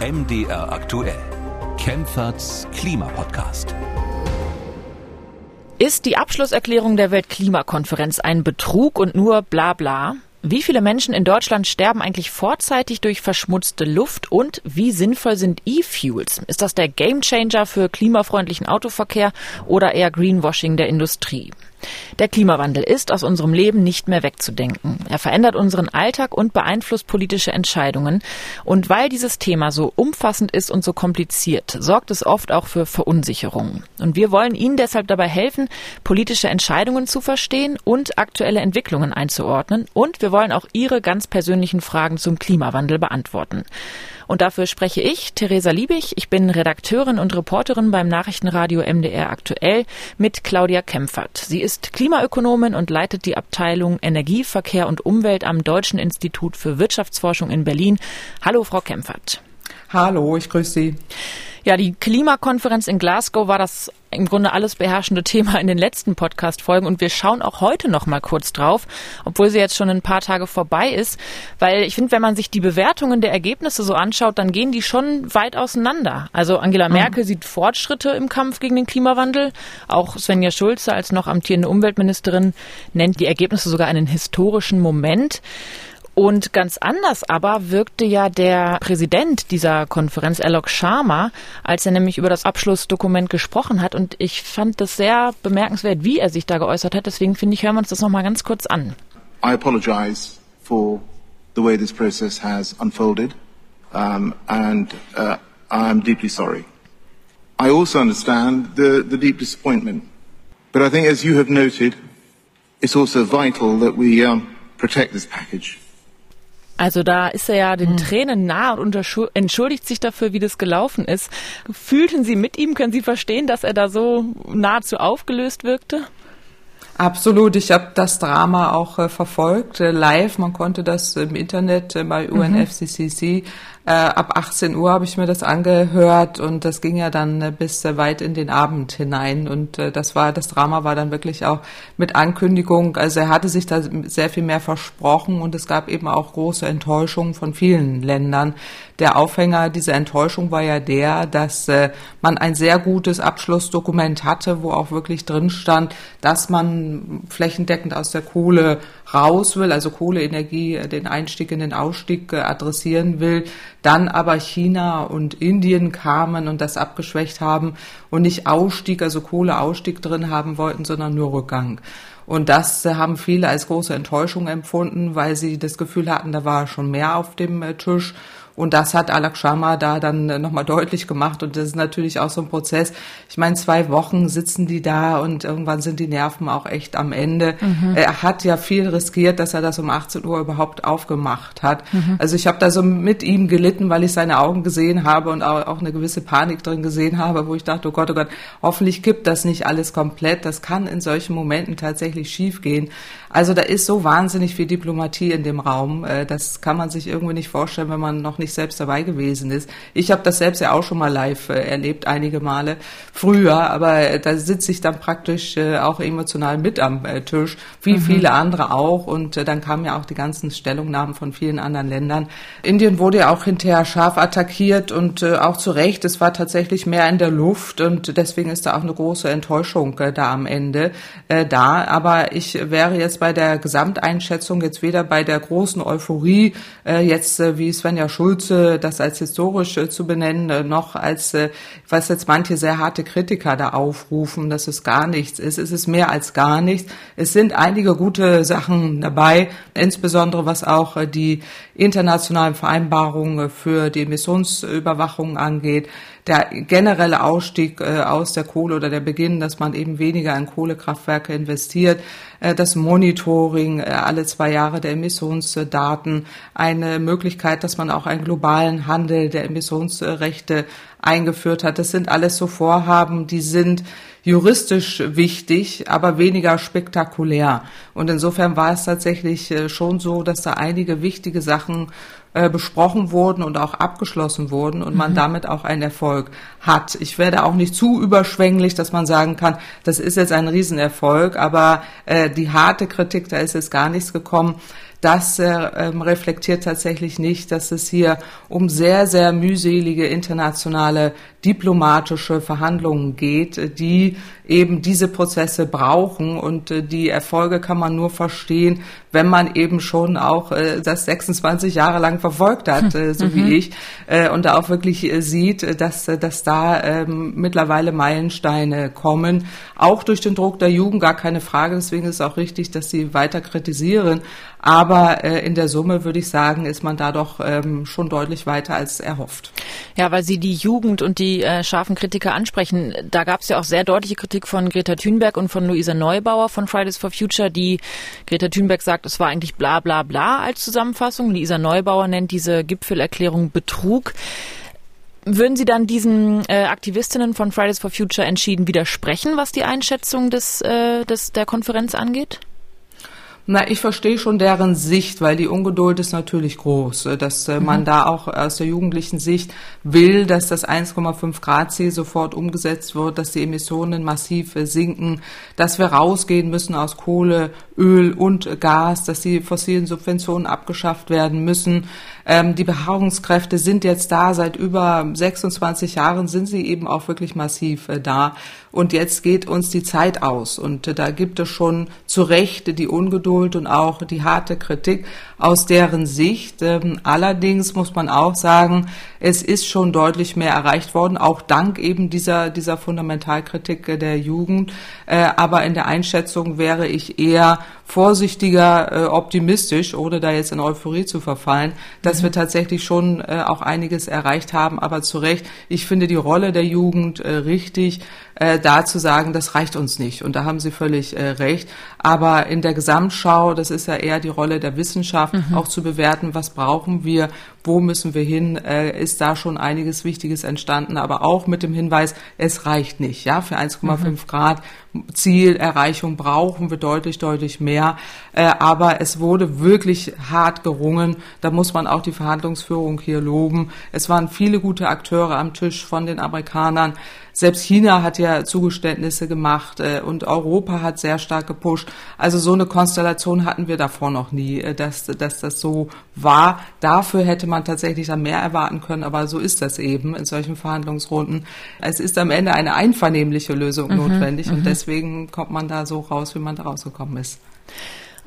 MDR aktuell. Kempferts Klimapodcast. Ist die Abschlusserklärung der Weltklimakonferenz ein Betrug und nur bla bla? Wie viele Menschen in Deutschland sterben eigentlich vorzeitig durch verschmutzte Luft und wie sinnvoll sind E-Fuels? Ist das der Gamechanger für klimafreundlichen Autoverkehr oder eher Greenwashing der Industrie? Der Klimawandel ist aus unserem Leben nicht mehr wegzudenken. Er verändert unseren Alltag und beeinflusst politische Entscheidungen. Und weil dieses Thema so umfassend ist und so kompliziert, sorgt es oft auch für Verunsicherung. Und wir wollen Ihnen deshalb dabei helfen, politische Entscheidungen zu verstehen und aktuelle Entwicklungen einzuordnen. Und wir wollen auch Ihre ganz persönlichen Fragen zum Klimawandel beantworten. Und dafür spreche ich, Theresa Liebig. Ich bin Redakteurin und Reporterin beim Nachrichtenradio MDR aktuell mit Claudia Kempfert. Sie ist Klimaökonomin und leitet die Abteilung Energie, Verkehr und Umwelt am Deutschen Institut für Wirtschaftsforschung in Berlin. Hallo, Frau Kempfert. Hallo, ich grüße Sie. Ja, die Klimakonferenz in Glasgow war das im Grunde alles beherrschende Thema in den letzten Podcast-Folgen und wir schauen auch heute noch mal kurz drauf, obwohl sie jetzt schon ein paar Tage vorbei ist, weil ich finde, wenn man sich die Bewertungen der Ergebnisse so anschaut, dann gehen die schon weit auseinander. Also Angela mhm. Merkel mhm. sieht Fortschritte im Kampf gegen den Klimawandel, auch Svenja Schulze als noch amtierende Umweltministerin nennt die Ergebnisse sogar einen historischen Moment. Und ganz anders aber wirkte ja der Präsident dieser Konferenz, Alok Sharma, als er nämlich über das Abschlussdokument gesprochen hat. Und ich fand das sehr bemerkenswert, wie er sich da geäußert hat. Deswegen finde ich, hören wir uns das nochmal ganz kurz an. I apologize for the way this process has unfolded. Um, and uh, I'm deeply sorry. I also understand the, the deep disappointment. But I think, as you have noted, it's also vital that we um, protect this package. Also da ist er ja den hm. Tränen nah und entschuldigt sich dafür, wie das gelaufen ist. Fühlten Sie mit ihm? Können Sie verstehen, dass er da so nahezu aufgelöst wirkte? Absolut, ich habe das Drama auch äh, verfolgt, äh, live. Man konnte das im Internet äh, bei UNFCCC äh, ab 18 Uhr habe ich mir das angehört und das ging ja dann äh, bis äh, weit in den Abend hinein und äh, das war das Drama war dann wirklich auch mit Ankündigung. Also er hatte sich da sehr viel mehr versprochen und es gab eben auch große Enttäuschungen von vielen Ländern. Der Aufhänger dieser Enttäuschung war ja der, dass äh, man ein sehr gutes Abschlussdokument hatte, wo auch wirklich drin stand, dass man flächendeckend aus der Kohle raus will, also Kohleenergie, äh, den Einstieg in den Ausstieg äh, adressieren will, dann aber China und Indien kamen und das abgeschwächt haben und nicht Ausstieg, also Kohleausstieg drin haben wollten, sondern nur Rückgang. Und das äh, haben viele als große Enttäuschung empfunden, weil sie das Gefühl hatten, da war schon mehr auf dem Tisch. Und das hat Alak Sharma da dann äh, nochmal deutlich gemacht. Und das ist natürlich auch so ein Prozess. Ich meine, zwei Wochen sitzen die da und irgendwann sind die Nerven auch echt am Ende. Mhm. Er hat ja viel riskiert, dass er das um 18 Uhr überhaupt aufgemacht hat. Mhm. Also ich habe da so mit ihm gelitten, weil ich seine Augen gesehen habe und auch, auch eine gewisse Panik drin gesehen habe, wo ich dachte, oh Gott, oh Gott, hoffentlich kippt das nicht alles komplett. Das kann in solchen Momenten tatsächlich schiefgehen. Also da ist so wahnsinnig viel Diplomatie in dem Raum. Äh, das kann man sich irgendwie nicht vorstellen, wenn man noch nicht selbst dabei gewesen ist. Ich habe das selbst ja auch schon mal live äh, erlebt, einige Male früher, aber äh, da sitze ich dann praktisch auch emotional mit am Tisch, wie mhm. viele andere auch. Und dann kamen ja auch die ganzen Stellungnahmen von vielen anderen Ländern. Indien wurde ja auch hinterher scharf attackiert und auch zu Recht. Es war tatsächlich mehr in der Luft und deswegen ist da auch eine große Enttäuschung da am Ende da. Aber ich wäre jetzt bei der Gesamteinschätzung, jetzt weder bei der großen Euphorie, äh, jetzt äh, wie Svenja Schulze das als historisch zu benennen, äh, noch als, äh, was jetzt manche sehr harte Kritiker da aufrufen, dass es gar nichts ist. Es ist mehr als gar nichts. Es sind einige gute Sachen dabei, insbesondere was auch äh, die internationalen Vereinbarungen für die Emissionsüberwachung angeht der generelle Ausstieg äh, aus der Kohle oder der Beginn, dass man eben weniger in Kohlekraftwerke investiert, äh, das Monitoring äh, alle zwei Jahre der Emissionsdaten, eine Möglichkeit, dass man auch einen globalen Handel der Emissionsrechte eingeführt hat. Das sind alles so Vorhaben, die sind juristisch wichtig, aber weniger spektakulär. Und insofern war es tatsächlich schon so, dass da einige wichtige Sachen äh, besprochen wurden und auch abgeschlossen wurden und man mhm. damit auch einen Erfolg hat. Ich werde auch nicht zu überschwänglich, dass man sagen kann, das ist jetzt ein Riesenerfolg, aber äh, die harte Kritik, da ist jetzt gar nichts gekommen das äh, ähm, reflektiert tatsächlich nicht, dass es hier um sehr, sehr mühselige internationale diplomatische Verhandlungen geht, die eben diese Prozesse brauchen und äh, die Erfolge kann man nur verstehen, wenn man eben schon auch äh, das 26 Jahre lang verfolgt hat, äh, so mhm. wie ich, äh, und da auch wirklich äh, sieht, dass, äh, dass da ähm, mittlerweile Meilensteine kommen, auch durch den Druck der Jugend, gar keine Frage. Deswegen ist es auch richtig, dass sie weiter kritisieren. Aber äh, in der Summe würde ich sagen, ist man da doch ähm, schon deutlich weiter als erhofft. Ja, weil Sie die Jugend und die äh, scharfen Kritiker ansprechen. Da gab es ja auch sehr deutliche Kritik von Greta Thunberg und von Luisa Neubauer von Fridays for Future, die Greta Thunberg sagt, es war eigentlich bla bla bla als Zusammenfassung. Luisa Neubauer nennt diese Gipfelerklärung Betrug. Würden Sie dann diesen äh, Aktivistinnen von Fridays for Future entschieden widersprechen, was die Einschätzung des, äh, des, der Konferenz angeht? Na, ich verstehe schon deren Sicht, weil die Ungeduld ist natürlich groß, äh, dass äh, man mhm. da auch aus der jugendlichen Sicht will, dass das 1,5 Grad Ziel sofort umgesetzt wird, dass die Emissionen massiv äh, sinken, dass wir rausgehen müssen aus Kohle, Öl und Gas, dass die fossilen Subventionen abgeschafft werden müssen. Ähm, die Beharrungskräfte sind jetzt da, seit über 26 Jahren sind sie eben auch wirklich massiv äh, da. Und jetzt geht uns die Zeit aus. Und äh, da gibt es schon zu Recht die Ungeduld und auch die harte Kritik aus deren Sicht. Ähm, allerdings muss man auch sagen, es ist schon deutlich mehr erreicht worden, auch dank eben dieser, dieser Fundamentalkritik äh, der Jugend. Äh, aber in der Einschätzung wäre ich eher vorsichtiger äh, optimistisch, ohne da jetzt in Euphorie zu verfallen, dass mhm. wir tatsächlich schon auch einiges erreicht haben. Aber zu Recht, ich finde die Rolle der Jugend richtig, da zu sagen, das reicht uns nicht. Und da haben Sie völlig recht. Aber in der Gesamtschau, das ist ja eher die Rolle der Wissenschaft, mhm. auch zu bewerten, was brauchen wir, wo müssen wir hin, äh, ist da schon einiges Wichtiges entstanden, aber auch mit dem Hinweis, es reicht nicht. Ja, für 1,5 mhm. Grad Zielerreichung brauchen wir deutlich, deutlich mehr. Äh, aber es wurde wirklich hart gerungen. Da muss man auch die Verhandlungsführung hier loben. Es waren viele gute Akteure am Tisch von den Amerikanern. Selbst China hat ja Zugeständnisse gemacht äh, und Europa hat sehr stark gepusht. Also so eine Konstellation hatten wir davor noch nie, äh, dass, dass das so war. Dafür hätte man tatsächlich dann mehr erwarten können, aber so ist das eben in solchen Verhandlungsrunden. Es ist am Ende eine einvernehmliche Lösung mhm, notwendig und mhm. deswegen kommt man da so raus, wie man da rausgekommen ist.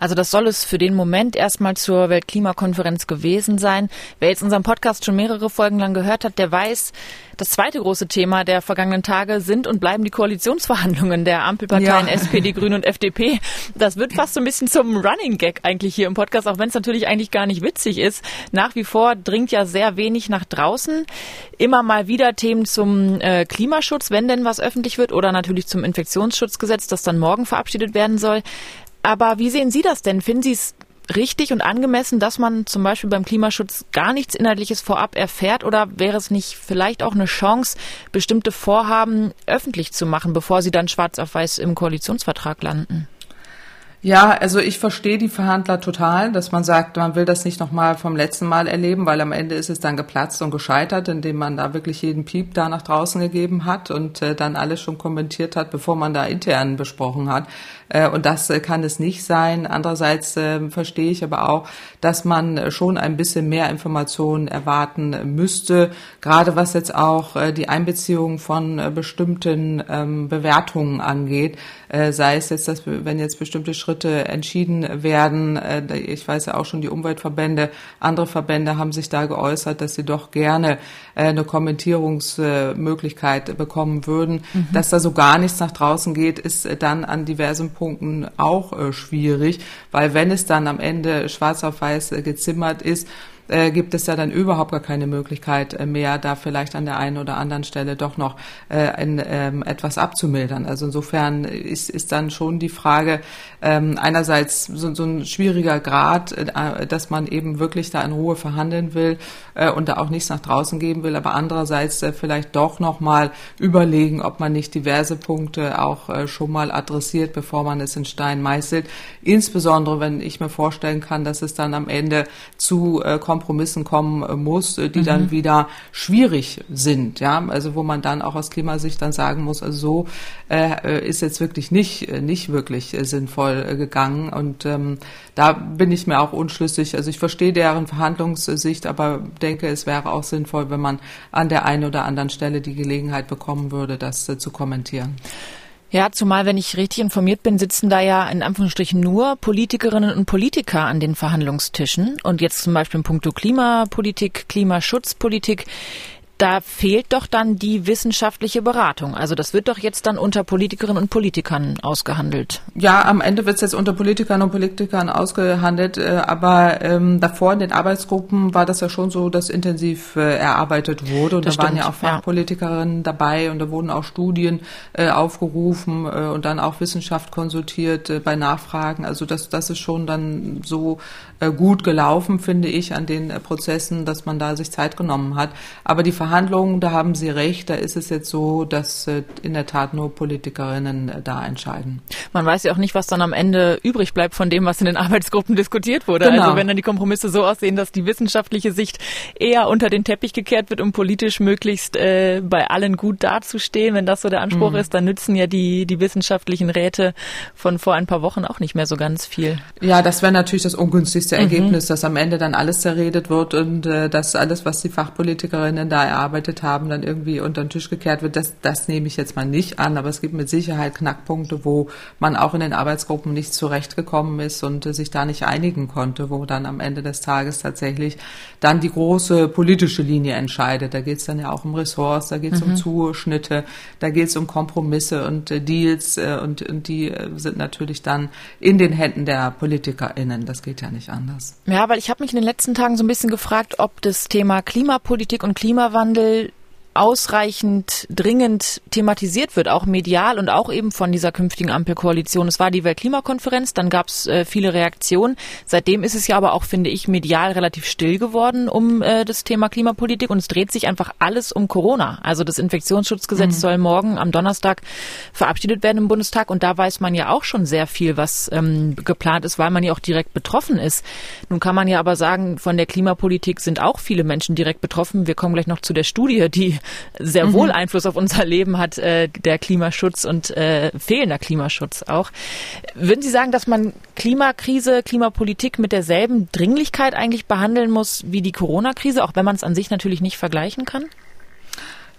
Also das soll es für den Moment erstmal zur Weltklimakonferenz gewesen sein. Wer jetzt unseren Podcast schon mehrere Folgen lang gehört hat, der weiß, das zweite große Thema der vergangenen Tage sind und bleiben die Koalitionsverhandlungen der Ampelparteien ja. SPD, Grüne und FDP. Das wird fast so ein bisschen zum Running Gag eigentlich hier im Podcast, auch wenn es natürlich eigentlich gar nicht witzig ist. Nach wie vor dringt ja sehr wenig nach draußen. Immer mal wieder Themen zum äh, Klimaschutz, wenn denn was öffentlich wird, oder natürlich zum Infektionsschutzgesetz, das dann morgen verabschiedet werden soll. Aber wie sehen Sie das denn? Finden Sie es richtig und angemessen, dass man zum Beispiel beim Klimaschutz gar nichts Inhaltliches vorab erfährt? Oder wäre es nicht vielleicht auch eine Chance, bestimmte Vorhaben öffentlich zu machen, bevor sie dann schwarz auf weiß im Koalitionsvertrag landen? Ja, also ich verstehe die Verhandler total, dass man sagt, man will das nicht nochmal vom letzten Mal erleben, weil am Ende ist es dann geplatzt und gescheitert, indem man da wirklich jeden Piep da nach draußen gegeben hat und äh, dann alles schon kommentiert hat, bevor man da intern besprochen hat. Äh, und das äh, kann es nicht sein. Andererseits äh, verstehe ich aber auch, dass man schon ein bisschen mehr Informationen erwarten müsste, gerade was jetzt auch äh, die Einbeziehung von äh, bestimmten ähm, Bewertungen angeht, äh, sei es jetzt, dass wenn jetzt bestimmte Schritte entschieden werden. Äh, ich weiß ja auch schon, die Umweltverbände, andere Verbände haben sich da geäußert, dass sie doch gerne äh, eine Kommentierungsmöglichkeit bekommen würden. Mhm. Dass da so gar nichts nach draußen geht, ist dann an diversen Punkten auch äh, schwierig, weil wenn es dann am Ende schwarz auf weiß gezimmert ist, äh, gibt es ja dann überhaupt gar keine Möglichkeit äh, mehr, da vielleicht an der einen oder anderen Stelle doch noch äh, in, ähm, etwas abzumildern. Also insofern ist, ist dann schon die Frage ähm, einerseits so, so ein schwieriger Grad, äh, dass man eben wirklich da in Ruhe verhandeln will äh, und da auch nichts nach draußen geben will, aber andererseits äh, vielleicht doch noch mal überlegen, ob man nicht diverse Punkte auch äh, schon mal adressiert, bevor man es in Stein meißelt. Insbesondere, wenn ich mir vorstellen kann, dass es dann am Ende zu äh, Kompromissen kommen muss, die mhm. dann wieder schwierig sind. Ja, also wo man dann auch aus Klimasicht dann sagen muss, also so äh, ist jetzt wirklich nicht nicht wirklich sinnvoll gegangen. Und ähm, da bin ich mir auch unschlüssig. Also ich verstehe deren Verhandlungssicht, aber denke, es wäre auch sinnvoll, wenn man an der einen oder anderen Stelle die Gelegenheit bekommen würde, das äh, zu kommentieren. Ja, zumal, wenn ich richtig informiert bin, sitzen da ja in Anführungsstrichen nur Politikerinnen und Politiker an den Verhandlungstischen. Und jetzt zum Beispiel in puncto Klimapolitik, Klimaschutzpolitik da fehlt doch dann die wissenschaftliche Beratung. Also das wird doch jetzt dann unter Politikerinnen und Politikern ausgehandelt. Ja, am Ende wird es jetzt unter Politikern und Politikern ausgehandelt, äh, aber ähm, davor in den Arbeitsgruppen war das ja schon so, dass intensiv äh, erarbeitet wurde und das da stimmt, waren ja auch Fachpolitikerinnen ja. dabei und da wurden auch Studien äh, aufgerufen äh, und dann auch Wissenschaft konsultiert äh, bei Nachfragen. Also das, das ist schon dann so gut gelaufen, finde ich, an den Prozessen, dass man da sich Zeit genommen hat. Aber die Verhandlungen, da haben Sie recht, da ist es jetzt so, dass äh, in der Tat nur Politikerinnen äh, da entscheiden. Man weiß ja auch nicht, was dann am Ende übrig bleibt von dem, was in den Arbeitsgruppen diskutiert wurde. Genau. Also wenn dann die Kompromisse so aussehen, dass die wissenschaftliche Sicht eher unter den Teppich gekehrt wird, um politisch möglichst äh, bei allen gut dazustehen, wenn das so der Anspruch mhm. ist, dann nützen ja die, die wissenschaftlichen Räte von vor ein paar Wochen auch nicht mehr so ganz viel. Ja, das wäre natürlich das ungünstigste mhm. Ergebnis, dass am Ende dann alles zerredet wird und äh, dass alles, was die Fachpolitikerinnen da erarbeitet haben, dann irgendwie unter den Tisch gekehrt wird. Das, das nehme ich jetzt mal nicht an, aber es gibt mit Sicherheit Knackpunkte, wo man auch in den Arbeitsgruppen nicht zurechtgekommen ist und äh, sich da nicht einigen konnte, wo dann am Ende des Tages tatsächlich dann die große politische Linie entscheidet. Da geht es dann ja auch um Ressorts, da geht es mhm. um Zuschnitte, da geht es um Kompromisse und äh, Deals äh, und, und die äh, sind natürlich dann in den Händen der PolitikerInnen. Das geht ja nicht anders. Ja, weil ich habe mich in den letzten Tagen so ein bisschen gefragt, ob das Thema Klimapolitik und Klimawandel Klimawandel ausreichend dringend thematisiert wird, auch medial und auch eben von dieser künftigen Ampelkoalition. Es war die Weltklimakonferenz, dann gab es äh, viele Reaktionen. Seitdem ist es ja aber auch, finde ich, medial relativ still geworden um äh, das Thema Klimapolitik und es dreht sich einfach alles um Corona. Also das Infektionsschutzgesetz mhm. soll morgen am Donnerstag verabschiedet werden im Bundestag und da weiß man ja auch schon sehr viel, was ähm, geplant ist, weil man ja auch direkt betroffen ist. Nun kann man ja aber sagen, von der Klimapolitik sind auch viele Menschen direkt betroffen. Wir kommen gleich noch zu der Studie, die sehr mhm. wohl Einfluss auf unser Leben hat, äh, der Klimaschutz und äh, fehlender Klimaschutz auch. Würden Sie sagen, dass man Klimakrise, Klimapolitik mit derselben Dringlichkeit eigentlich behandeln muss wie die Corona-Krise, auch wenn man es an sich natürlich nicht vergleichen kann?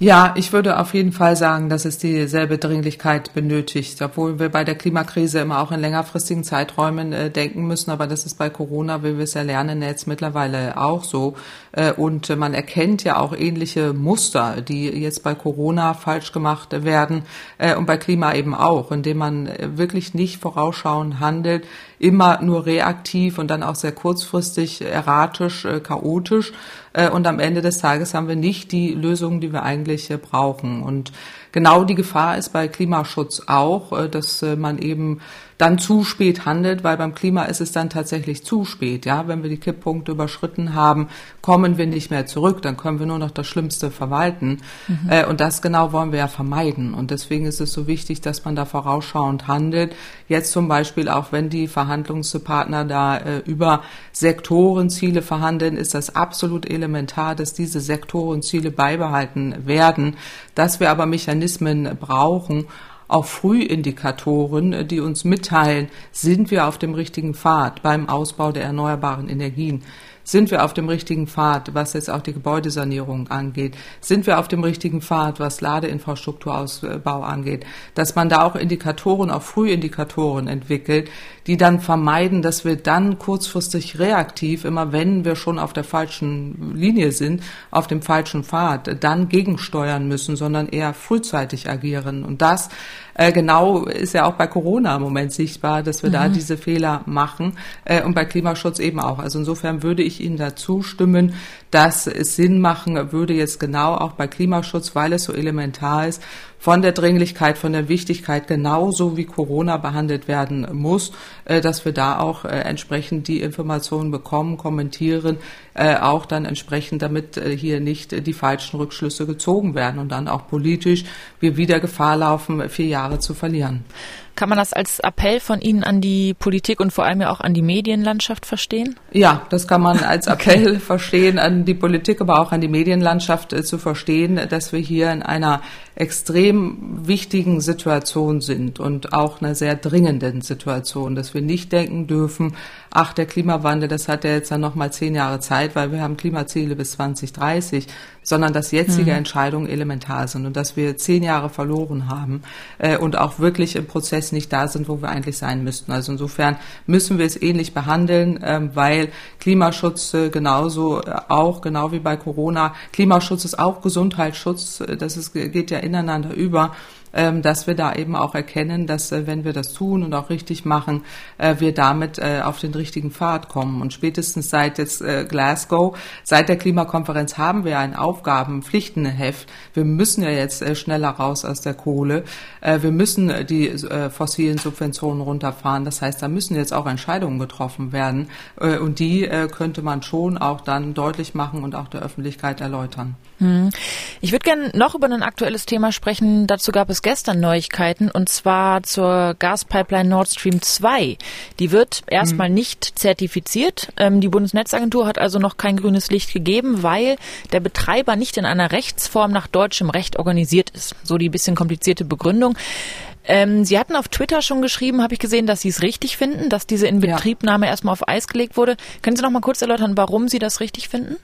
Ja, ich würde auf jeden Fall sagen, dass es dieselbe Dringlichkeit benötigt, obwohl wir bei der Klimakrise immer auch in längerfristigen Zeiträumen äh, denken müssen. Aber das ist bei Corona, wie wir es ja lernen, jetzt mittlerweile auch so. Äh, und man erkennt ja auch ähnliche Muster, die jetzt bei Corona falsch gemacht werden äh, und bei Klima eben auch, indem man wirklich nicht vorausschauend handelt, immer nur reaktiv und dann auch sehr kurzfristig, erratisch, äh, chaotisch. Äh, und am Ende des Tages haben wir nicht die Lösungen, die wir eigentlich äh, brauchen. Und genau die Gefahr ist bei Klimaschutz auch, dass man eben dann zu spät handelt, weil beim Klima ist es dann tatsächlich zu spät. Ja, wenn wir die Kipppunkte überschritten haben, kommen wir nicht mehr zurück, dann können wir nur noch das Schlimmste verwalten. Mhm. Äh, und das genau wollen wir ja vermeiden. Und deswegen ist es so wichtig, dass man da vorausschauend handelt. Jetzt zum Beispiel auch, wenn die Verhandlungspartner da äh, über Sektorenziele verhandeln, ist das absolut elementar, dass diese Sektorenziele beibehalten werden, dass wir aber Mechanismen brauchen, auch Frühindikatoren, äh, die uns mitteilen, sind wir auf dem richtigen Pfad beim Ausbau der erneuerbaren Energien. Sind wir auf dem richtigen Pfad, was jetzt auch die Gebäudesanierung angeht? Sind wir auf dem richtigen Pfad, was Ladeinfrastrukturausbau angeht? Dass man da auch Indikatoren, auch Frühindikatoren entwickelt, die dann vermeiden, dass wir dann kurzfristig reaktiv, immer wenn wir schon auf der falschen Linie sind, auf dem falschen Pfad, dann gegensteuern müssen, sondern eher frühzeitig agieren. Und das äh, genau ist ja auch bei Corona im Moment sichtbar, dass wir mhm. da diese Fehler machen äh, und bei Klimaschutz eben auch. Also insofern würde ich Ihnen dazu stimmen, dass es Sinn machen würde jetzt genau auch bei Klimaschutz, weil es so elementar ist, von der Dringlichkeit, von der Wichtigkeit, genauso wie Corona behandelt werden muss, äh, dass wir da auch äh, entsprechend die Informationen bekommen, kommentieren, äh, auch dann entsprechend, damit hier nicht die falschen Rückschlüsse gezogen werden und dann auch politisch wir wieder Gefahr laufen, vier Jahre zu verlieren. Kann man das als Appell von Ihnen an die Politik und vor allem ja auch an die Medienlandschaft verstehen? Ja, das kann man als Appell okay. verstehen, an die Politik, aber auch an die Medienlandschaft äh, zu verstehen, dass wir hier in einer extrem wichtigen Situation sind und auch einer sehr dringenden Situation, dass wir nicht denken dürfen, ach, der Klimawandel, das hat ja jetzt dann noch mal zehn Jahre Zeit, weil wir haben Klimaziele bis 2030, sondern dass jetzige mhm. Entscheidungen elementar sind und dass wir zehn Jahre verloren haben äh, und auch wirklich im Prozess nicht da sind, wo wir eigentlich sein müssten. Also insofern müssen wir es ähnlich behandeln, äh, weil Klimaschutz äh, genauso äh, auch, genau wie bei Corona, Klimaschutz ist auch Gesundheitsschutz, äh, das ist, geht ja ineinander über. Ähm, dass wir da eben auch erkennen, dass äh, wenn wir das tun und auch richtig machen, äh, wir damit äh, auf den richtigen Pfad kommen. Und spätestens seit jetzt Glasgow, seit der Klimakonferenz haben wir ein Aufgabenpflichtenheft. Wir müssen ja jetzt schneller raus aus der Kohle. Wir müssen die fossilen Subventionen runterfahren. Das heißt, da müssen jetzt auch Entscheidungen getroffen werden. Und die könnte man schon auch dann deutlich machen und auch der Öffentlichkeit erläutern. Hm. Ich würde gerne noch über ein aktuelles Thema sprechen. Dazu gab es gestern Neuigkeiten und zwar zur Gaspipeline Nord Stream 2. Die wird erstmal hm. nicht zertifiziert. Ähm, die Bundesnetzagentur hat also noch kein grünes Licht gegeben, weil der Betreiber nicht in einer Rechtsform nach deutschem Recht organisiert ist. So die bisschen komplizierte Begründung. Ähm, Sie hatten auf Twitter schon geschrieben, habe ich gesehen, dass Sie es richtig finden, dass diese Inbetriebnahme ja. erstmal auf Eis gelegt wurde. Können Sie noch mal kurz erläutern, warum Sie das richtig finden?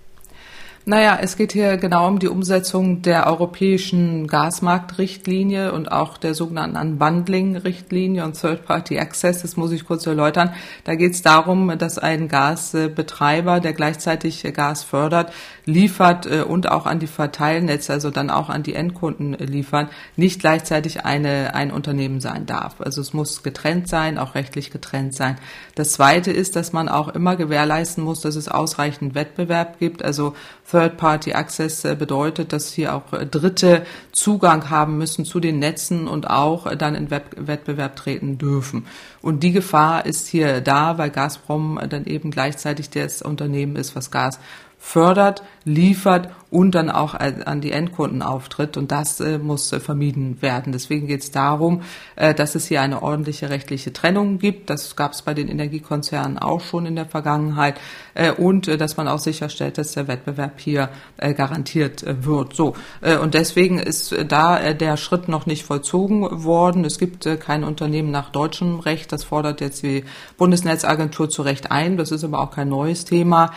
Naja, es geht hier genau um die Umsetzung der europäischen Gasmarktrichtlinie und auch der sogenannten Unbundling-Richtlinie und Third-Party Access. Das muss ich kurz erläutern. Da geht es darum, dass ein Gasbetreiber, der gleichzeitig Gas fördert, liefert äh, und auch an die Verteilnetze, also dann auch an die Endkunden liefern, nicht gleichzeitig eine, ein Unternehmen sein darf. Also es muss getrennt sein, auch rechtlich getrennt sein. Das Zweite ist, dass man auch immer gewährleisten muss, dass es ausreichend Wettbewerb gibt. Also Third-Party-Access äh, bedeutet, dass hier auch äh, Dritte Zugang haben müssen zu den Netzen und auch dann in Wettbewerb treten dürfen. Und die Gefahr ist hier da, weil Gazprom dann eben gleichzeitig das Unternehmen ist, was Gas fördert, liefert und dann auch an die Endkunden auftritt. Und das äh, muss äh, vermieden werden. Deswegen geht es darum, äh, dass es hier eine ordentliche rechtliche Trennung gibt. Das gab es bei den Energiekonzernen auch schon in der Vergangenheit. Äh, und äh, dass man auch sicherstellt, dass der Wettbewerb hier äh, garantiert wird. So. und deswegen ist da der Schritt noch nicht vollzogen worden. Es gibt kein Unternehmen nach deutschem Recht. Das fordert jetzt die Bundesnetzagentur zu Recht ein. Das ist aber auch kein neues Thema.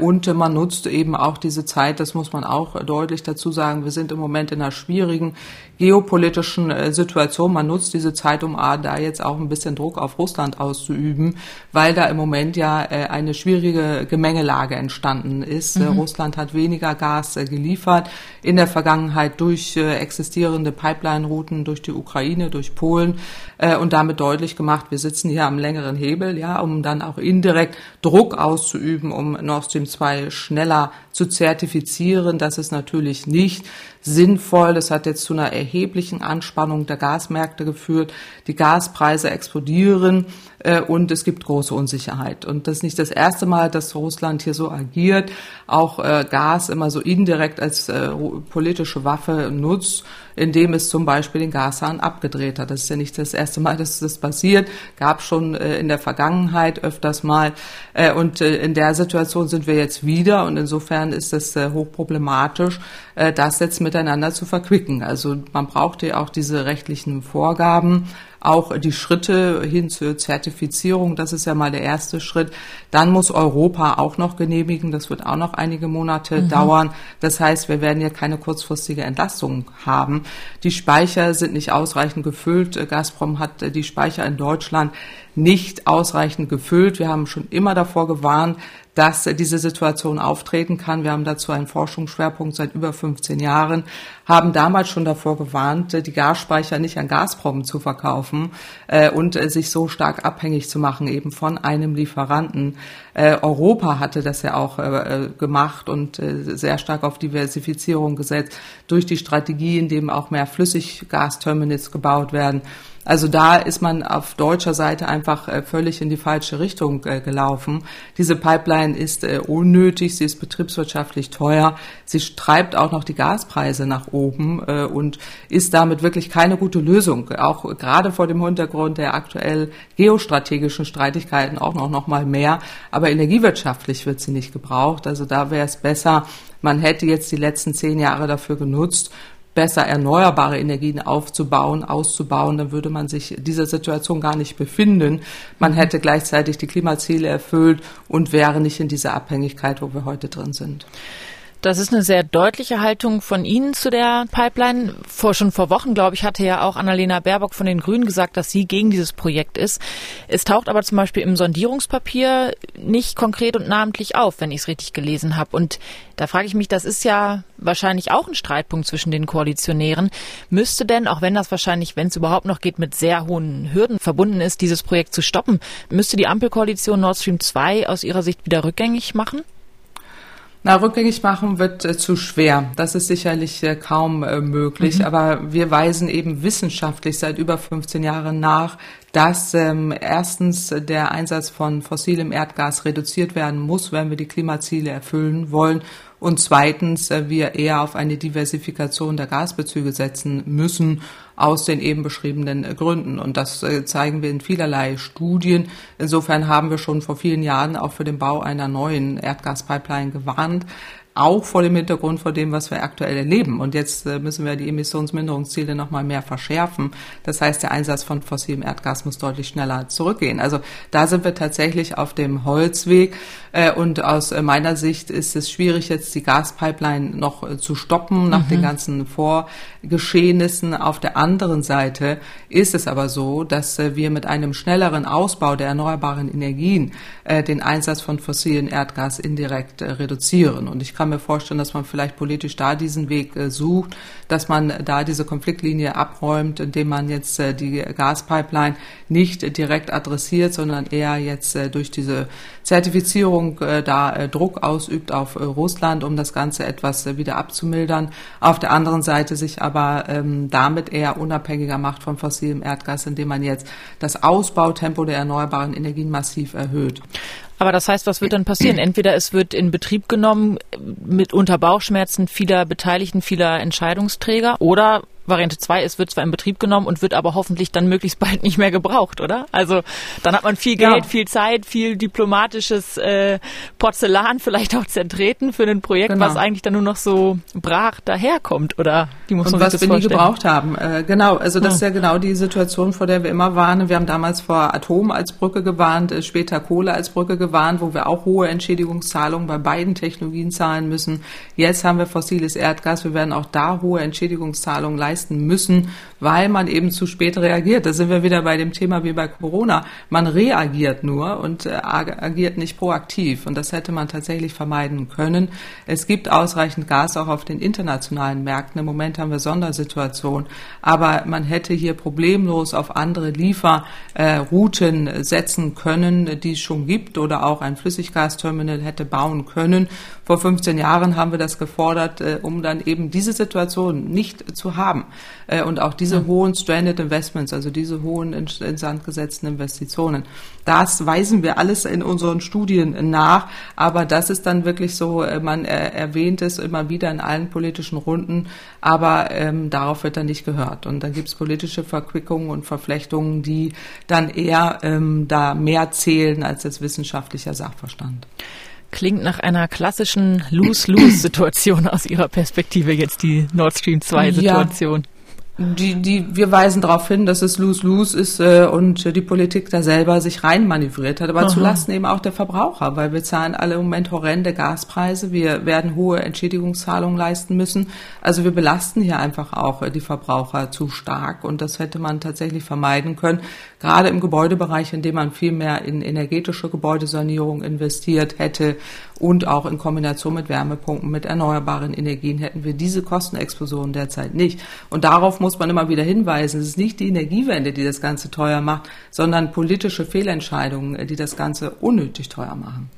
und man nutzt eben auch diese Zeit, das muss man auch deutlich dazu sagen, wir sind im Moment in einer schwierigen geopolitischen äh, Situation. Man nutzt diese Zeit, um da jetzt auch ein bisschen Druck auf Russland auszuüben, weil da im Moment ja äh, eine schwierige Gemengelage entstanden ist. Mhm. Russland hat weniger Gas äh, geliefert in der Vergangenheit durch existierende Pipeline-Routen durch die Ukraine, durch Polen und damit deutlich gemacht, wir sitzen hier am längeren Hebel, ja, um dann auch indirekt Druck auszuüben, um Nord Stream 2 schneller zu zertifizieren. Das ist natürlich nicht sinnvoll. Das hat jetzt zu einer erheblichen Anspannung der Gasmärkte geführt. Die Gaspreise explodieren äh, und es gibt große Unsicherheit. Und das ist nicht das erste Mal, dass Russland hier so agiert, auch äh, Gas immer so indirekt als äh, politische Waffe nutzt, indem es zum Beispiel den Gashahn abgedreht hat. Das ist ja nicht das erste Mal, dass das passiert, gab schon äh, in der Vergangenheit öfters mal. Äh, und äh, in der Situation sind wir jetzt wieder und insofern ist es äh, hochproblematisch, äh, das jetzt miteinander zu verquicken. Also man braucht ja auch diese rechtlichen Vorgaben auch die Schritte hin zur Zertifizierung, das ist ja mal der erste Schritt. Dann muss Europa auch noch genehmigen, das wird auch noch einige Monate mhm. dauern. Das heißt, wir werden ja keine kurzfristige Entlastung haben. Die Speicher sind nicht ausreichend gefüllt. Gazprom hat die Speicher in Deutschland nicht ausreichend gefüllt. Wir haben schon immer davor gewarnt, dass diese Situation auftreten kann. Wir haben dazu einen Forschungsschwerpunkt seit über 15 Jahren, haben damals schon davor gewarnt, die Gasspeicher nicht an Gazprom zu verkaufen kaufen äh, und äh, sich so stark abhängig zu machen eben von einem Lieferanten. Äh, Europa hatte das ja auch gemacht und sehr stark auf Diversifizierung gesetzt durch die Strategie, in dem auch mehr Flüssiggasterminals gebaut werden. Also da ist man auf deutscher Seite einfach äh, völlig in die falsche Richtung äh, gelaufen. Diese Pipeline ist äh, unnötig, sie ist betriebswirtschaftlich teuer, sie treibt auch noch die Gaspreise nach oben und ist damit wirklich keine gute Lösung. Auch gerade vor dem Hintergrund der aktuell geostrategischen Streitigkeiten auch noch, noch mal mehr. Aber energiewirtschaftlich wird sie nicht gebraucht. Also da wäre es besser, man hätte jetzt die letzten zehn Jahre dafür genutzt, besser erneuerbare Energien aufzubauen, auszubauen, dann würde man sich dieser Situation gar nicht befinden. Man mhm. hätte gleichzeitig die Klimaziele erfüllt und wäre nicht in dieser Abhängigkeit, wo wir heute drin sind. Das ist eine sehr deutliche Haltung von Ihnen zu der Pipeline. Vor, schon vor Wochen, glaube ich, hatte ja auch Annalena Baerbock von den Grünen gesagt, dass sie gegen dieses Projekt ist. Es taucht aber zum Beispiel im Sondierungspapier nicht konkret und namentlich auf, wenn ich es richtig gelesen habe. Und da frage ich mich, das ist ja wahrscheinlich auch ein Streitpunkt zwischen den Koalitionären. Müsste denn, auch wenn das wahrscheinlich, wenn es überhaupt noch geht, mit sehr hohen Hürden verbunden ist, dieses Projekt zu stoppen, müsste die Ampelkoalition Nord Stream 2 aus Ihrer Sicht wieder rückgängig machen? Na, rückgängig machen wird äh, zu schwer. Das ist sicherlich äh, kaum äh, möglich. Mhm. Aber wir weisen eben wissenschaftlich seit über 15 Jahren nach, dass ähm, erstens der Einsatz von fossilem Erdgas reduziert werden muss, wenn wir die Klimaziele erfüllen wollen und zweitens äh, wir eher auf eine Diversifikation der Gasbezüge setzen müssen aus den eben beschriebenen äh, Gründen. Und das äh, zeigen wir in vielerlei Studien. Insofern haben wir schon vor vielen Jahren auch für den Bau einer neuen Erdgaspipeline gewarnt auch vor dem Hintergrund vor dem, was wir aktuell erleben. Und jetzt müssen wir die Emissionsminderungsziele noch mal mehr verschärfen. Das heißt, der Einsatz von fossilem Erdgas muss deutlich schneller zurückgehen. Also da sind wir tatsächlich auf dem Holzweg. Und aus meiner Sicht ist es schwierig, jetzt die Gaspipeline noch zu stoppen nach mhm. den ganzen Vorgeschehnissen. Auf der anderen Seite ist es aber so, dass wir mit einem schnelleren Ausbau der erneuerbaren Energien den Einsatz von fossilen Erdgas indirekt reduzieren. Und ich kann mir vorstellen, dass man vielleicht politisch da diesen Weg äh, sucht, dass man da diese Konfliktlinie abräumt, indem man jetzt äh, die Gaspipeline nicht direkt adressiert, sondern eher jetzt äh, durch diese Zertifizierung da Druck ausübt auf Russland, um das Ganze etwas wieder abzumildern. Auf der anderen Seite sich aber ähm, damit eher unabhängiger macht von fossilem Erdgas, indem man jetzt das Ausbautempo der erneuerbaren Energien massiv erhöht. Aber das heißt, was wird dann passieren? Entweder es wird in Betrieb genommen mit unter Bauchschmerzen vieler Beteiligten, vieler Entscheidungsträger oder Variante 2, es wird zwar in Betrieb genommen und wird aber hoffentlich dann möglichst bald nicht mehr gebraucht, oder? Also dann hat man viel Geld, ja. viel Zeit, viel diplomatisches äh, Porzellan vielleicht auch zertreten für ein Projekt, genau. was eigentlich dann nur noch so brach daherkommt, oder? Die muss und man was wir nie gebraucht haben. Äh, genau, also das ja. ist ja genau die Situation, vor der wir immer warnen. Wir haben damals vor Atom als Brücke gewarnt, äh, später Kohle als Brücke gewarnt, wo wir auch hohe Entschädigungszahlungen bei beiden Technologien zahlen müssen. Jetzt haben wir fossiles Erdgas, wir werden auch da hohe Entschädigungszahlungen leisten leisten müssen, weil man eben zu spät reagiert. Da sind wir wieder bei dem Thema wie bei Corona. Man reagiert nur und äh, agiert nicht proaktiv. Und das hätte man tatsächlich vermeiden können. Es gibt ausreichend Gas auch auf den internationalen Märkten. Im Moment haben wir Sondersituationen. Aber man hätte hier problemlos auf andere Lieferrouten äh, setzen können, die es schon gibt oder auch ein Flüssiggasterminal hätte bauen können. Vor 15 Jahren haben wir das gefordert, äh, um dann eben diese Situation nicht zu haben. Äh, und auch diese mhm. hohen Stranded Investments, also diese hohen in, in Sand gesetzten Investitionen. Das weisen wir alles in unseren Studien nach, aber das ist dann wirklich so, äh, man äh, erwähnt es immer wieder in allen politischen Runden, aber ähm, darauf wird dann nicht gehört. Und dann gibt es politische Verquickungen und Verflechtungen, die dann eher ähm, da mehr zählen als das wissenschaftlicher Sachverstand. Klingt nach einer klassischen Lose-Lose-Situation aus Ihrer Perspektive jetzt die Nord Stream 2-Situation. Ja die, die, wir weisen darauf hin, dass es lose-lose ist äh, und die Politik da selber sich reinmanövriert hat, aber Aha. zulasten eben auch der Verbraucher, weil wir zahlen alle im Moment horrende Gaspreise, wir werden hohe Entschädigungszahlungen leisten müssen. Also wir belasten hier einfach auch äh, die Verbraucher zu stark und das hätte man tatsächlich vermeiden können, gerade im Gebäudebereich, in dem man viel mehr in energetische Gebäudesanierung investiert hätte und auch in Kombination mit Wärmepumpen, mit erneuerbaren Energien hätten wir diese Kostenexplosion derzeit nicht. Und darauf muss man immer wieder hinweisen. Es ist nicht die Energiewende, die das Ganze teuer macht, sondern politische Fehlentscheidungen, die das Ganze unnötig teuer machen.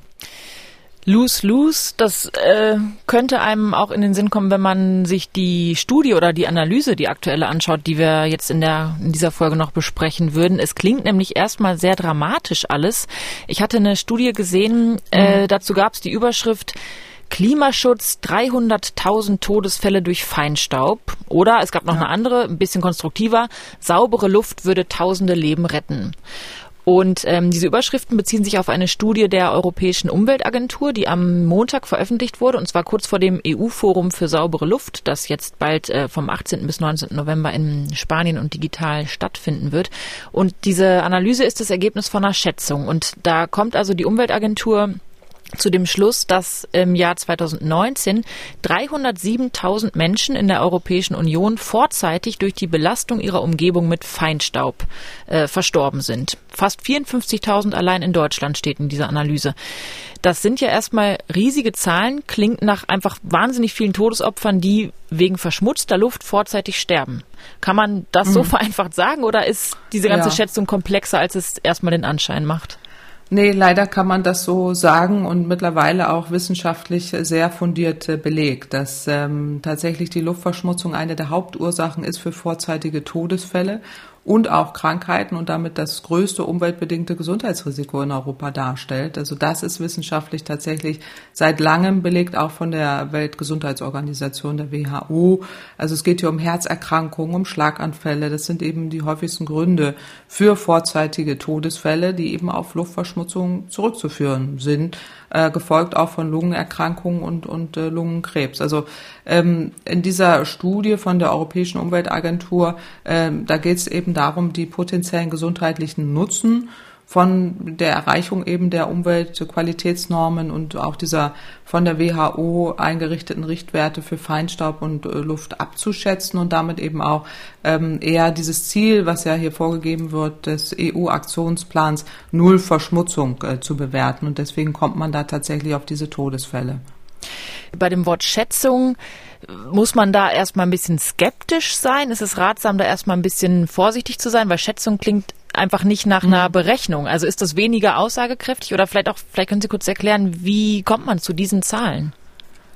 Lose-Lose, das äh, könnte einem auch in den Sinn kommen, wenn man sich die Studie oder die Analyse, die aktuelle anschaut, die wir jetzt in, der, in dieser Folge noch besprechen würden. Es klingt nämlich erstmal sehr dramatisch alles. Ich hatte eine Studie gesehen, äh, mhm. dazu gab es die Überschrift Klimaschutz, 300.000 Todesfälle durch Feinstaub. Oder es gab noch ja. eine andere, ein bisschen konstruktiver, saubere Luft würde tausende Leben retten. Und ähm, diese Überschriften beziehen sich auf eine Studie der Europäischen Umweltagentur, die am Montag veröffentlicht wurde, und zwar kurz vor dem EU-Forum für saubere Luft, das jetzt bald äh, vom 18. bis 19. November in Spanien und digital stattfinden wird. Und diese Analyse ist das Ergebnis von einer Schätzung. Und da kommt also die Umweltagentur zu dem Schluss, dass im Jahr 2019 307.000 Menschen in der Europäischen Union vorzeitig durch die Belastung ihrer Umgebung mit Feinstaub äh, verstorben sind. Fast 54.000 allein in Deutschland steht in dieser Analyse. Das sind ja erstmal riesige Zahlen, klingt nach einfach wahnsinnig vielen Todesopfern, die wegen verschmutzter Luft vorzeitig sterben. Kann man das mhm. so vereinfacht sagen oder ist diese ganze ja. Schätzung komplexer, als es erstmal den Anschein macht? Nee, leider kann man das so sagen und mittlerweile auch wissenschaftlich sehr fundiert äh, belegt, dass ähm, tatsächlich die Luftverschmutzung eine der Hauptursachen ist für vorzeitige Todesfälle und auch Krankheiten und damit das größte umweltbedingte Gesundheitsrisiko in Europa darstellt. Also das ist wissenschaftlich tatsächlich seit langem belegt, auch von der Weltgesundheitsorganisation, der WHO. Also es geht hier um Herzerkrankungen, um Schlaganfälle. Das sind eben die häufigsten Gründe für vorzeitige Todesfälle, die eben auf Luftverschmutzung zurückzuführen sind äh, gefolgt auch von Lungenerkrankungen und, und äh, Lungenkrebs. Also ähm, in dieser Studie von der Europäischen Umweltagentur, ähm, da geht es eben darum, die potenziellen gesundheitlichen Nutzen von der Erreichung eben der Umweltqualitätsnormen und auch dieser von der WHO eingerichteten Richtwerte für Feinstaub und äh, Luft abzuschätzen und damit eben auch ähm, eher dieses Ziel, was ja hier vorgegeben wird, des EU-Aktionsplans Null Verschmutzung äh, zu bewerten. Und deswegen kommt man da tatsächlich auf diese Todesfälle. Bei dem Wort Schätzung muss man da erstmal ein bisschen skeptisch sein? Ist es ratsam, da erstmal ein bisschen vorsichtig zu sein? Weil Schätzung klingt einfach nicht nach mhm. einer Berechnung. Also ist das weniger aussagekräftig oder vielleicht auch, vielleicht können Sie kurz erklären, wie kommt man zu diesen Zahlen?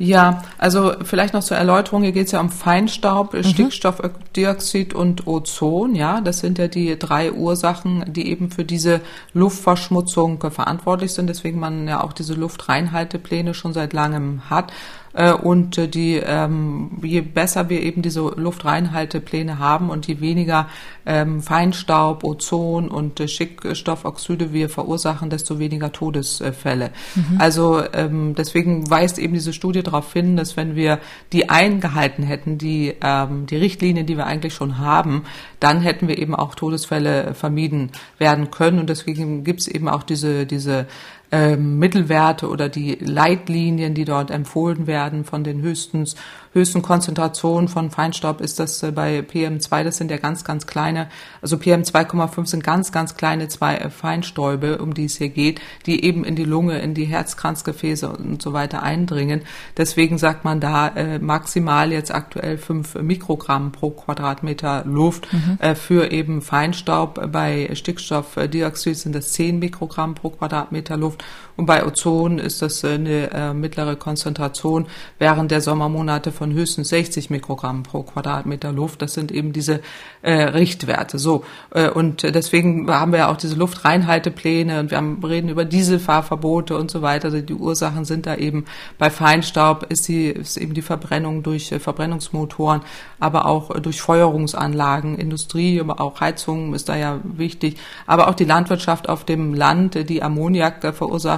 Ja, also vielleicht noch zur Erläuterung, hier geht es ja um Feinstaub, mhm. Stickstoffdioxid und Ozon, ja, das sind ja die drei Ursachen, die eben für diese Luftverschmutzung verantwortlich sind, deswegen man ja auch diese Luftreinhaltepläne schon seit langem hat. Äh, und äh, die, ähm, je besser wir eben diese Luftreinhaltepläne haben und je weniger ähm, Feinstaub, Ozon und äh, Schickstoffoxide wir verursachen, desto weniger Todesfälle. Mhm. Also ähm, deswegen weist eben diese Studie darauf hin, dass wenn wir die eingehalten hätten, die, ähm, die Richtlinien, die wir eigentlich schon haben, dann hätten wir eben auch Todesfälle vermieden werden können. Und deswegen gibt es eben auch diese, diese ähm, Mittelwerte oder die Leitlinien, die dort empfohlen werden von den höchstens höchsten Konzentrationen von Feinstaub ist das äh, bei PM2, das sind ja ganz, ganz kleine, also PM2,5 sind ganz, ganz kleine zwei äh, Feinstäube, um die es hier geht, die eben in die Lunge, in die Herzkranzgefäße und so weiter eindringen. Deswegen sagt man da äh, maximal jetzt aktuell fünf Mikrogramm pro Quadratmeter Luft mhm. für eben Feinstaub. Bei Stickstoffdioxid sind das zehn Mikrogramm pro Quadratmeter Luft und bei Ozon ist das eine äh, mittlere Konzentration während der Sommermonate von höchstens 60 Mikrogramm pro Quadratmeter Luft. Das sind eben diese äh, Richtwerte. So äh, und deswegen haben wir ja auch diese Luftreinhaltepläne und wir haben, reden über Dieselfahrverbote und so weiter. Also die Ursachen sind da eben bei Feinstaub ist, die, ist eben die Verbrennung durch Verbrennungsmotoren, aber auch durch Feuerungsanlagen, Industrie, aber auch Heizung ist da ja wichtig, aber auch die Landwirtschaft auf dem Land, die Ammoniak äh,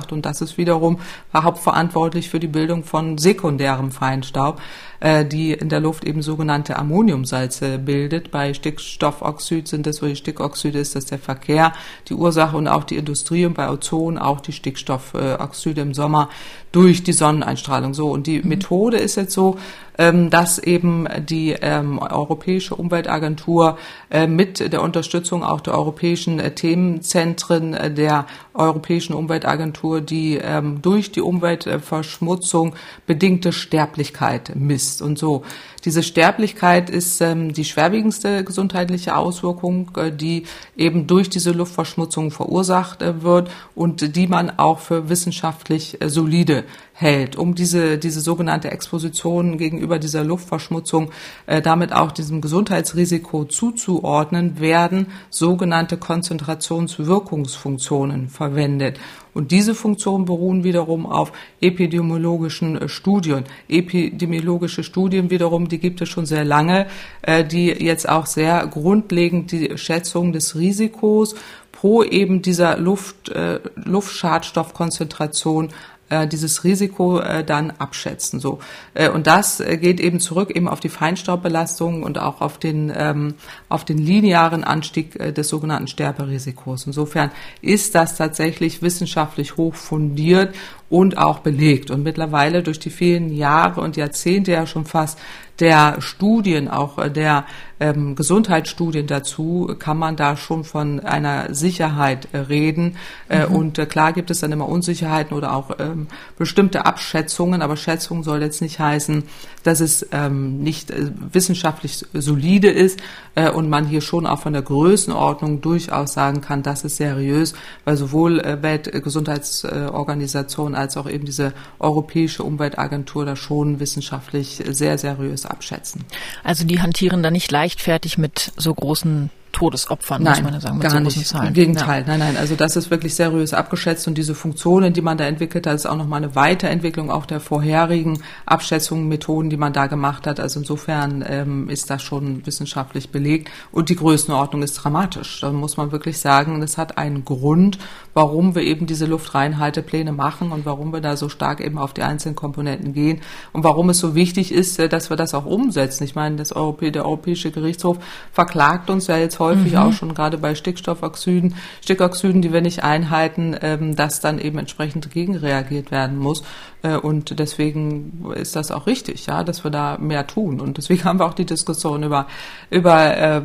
verursacht und das ist wiederum hauptverantwortlich für die Bildung von sekundärem Feinstaub. Äh, die in der Luft eben sogenannte Ammoniumsalze bildet. Bei Stickstoffoxid sind das, die Stickoxide ist, das der Verkehr die Ursache und auch die Industrie und bei Ozon auch die Stickstoffoxide im Sommer durch die Sonneneinstrahlung. So und die. Methode ist jetzt so, ähm, dass eben die ähm, Europäische Umweltagentur äh, mit der Unterstützung auch der europäischen äh, Themenzentren äh, der Europäischen Umweltagentur die ähm, durch die Umweltverschmutzung bedingte Sterblichkeit misst. Und so diese Sterblichkeit ist ähm, die schwerwiegendste gesundheitliche Auswirkung, äh, die eben durch diese Luftverschmutzung verursacht äh, wird und die man auch für wissenschaftlich äh, solide hält, um diese, diese sogenannte Exposition gegenüber dieser Luftverschmutzung äh, damit auch diesem Gesundheitsrisiko zuzuordnen, werden sogenannte Konzentrationswirkungsfunktionen verwendet. Und diese Funktionen beruhen wiederum auf epidemiologischen äh, Studien. Epidemiologische Studien wiederum, die gibt es schon sehr lange, äh, die jetzt auch sehr grundlegend die Schätzung des Risikos pro eben dieser Luft, äh, Luftschadstoffkonzentration äh, dieses Risiko äh, dann abschätzen. So äh, und das äh, geht eben zurück eben auf die Feinstaubbelastung und auch auf den ähm, auf den linearen Anstieg des sogenannten Sterberisikos. Insofern ist das tatsächlich wissenschaftlich hoch fundiert und auch belegt und mittlerweile durch die vielen Jahre und Jahrzehnte ja schon fast der Studien, auch äh, der ähm, Gesundheitsstudien dazu, kann man da schon von einer Sicherheit äh, reden. Äh, mhm. Und äh, klar gibt es dann immer Unsicherheiten oder auch ähm, bestimmte Abschätzungen, aber Schätzung soll jetzt nicht heißen, dass es ähm, nicht äh, wissenschaftlich solide ist äh, und man hier schon auch von der Größenordnung durchaus sagen kann, das ist seriös, weil sowohl Weltgesundheitsorganisation als auch eben diese Europäische Umweltagentur da schon wissenschaftlich sehr seriös abschätzen. Also die hantieren da nicht leichtfertig mit so großen Todesopfern, nein, muss man ja sagen, mit gar so nicht. Zahlen. Im Gegenteil, ja. nein, nein. Also das ist wirklich seriös abgeschätzt und diese Funktionen, die man da entwickelt hat, ist auch nochmal eine Weiterentwicklung auch der vorherigen Abschätzungen, Methoden, die man da gemacht hat. Also insofern ähm, ist das schon wissenschaftlich belegt und die Größenordnung ist dramatisch. Da muss man wirklich sagen, das hat einen Grund, warum wir eben diese Luftreinhaltepläne machen und warum wir da so stark eben auf die einzelnen Komponenten gehen und warum es so wichtig ist, äh, dass wir das auch umsetzen. Ich meine, das Europä der Europäische Gerichtshof verklagt uns ja jetzt häufig mhm. auch schon gerade bei Stickstoffoxiden, Stickoxiden, die wir nicht einhalten, ähm, dass dann eben entsprechend gegenreagiert werden muss. Äh, und deswegen ist das auch richtig, ja, dass wir da mehr tun. Und deswegen haben wir auch die Diskussion über, über äh,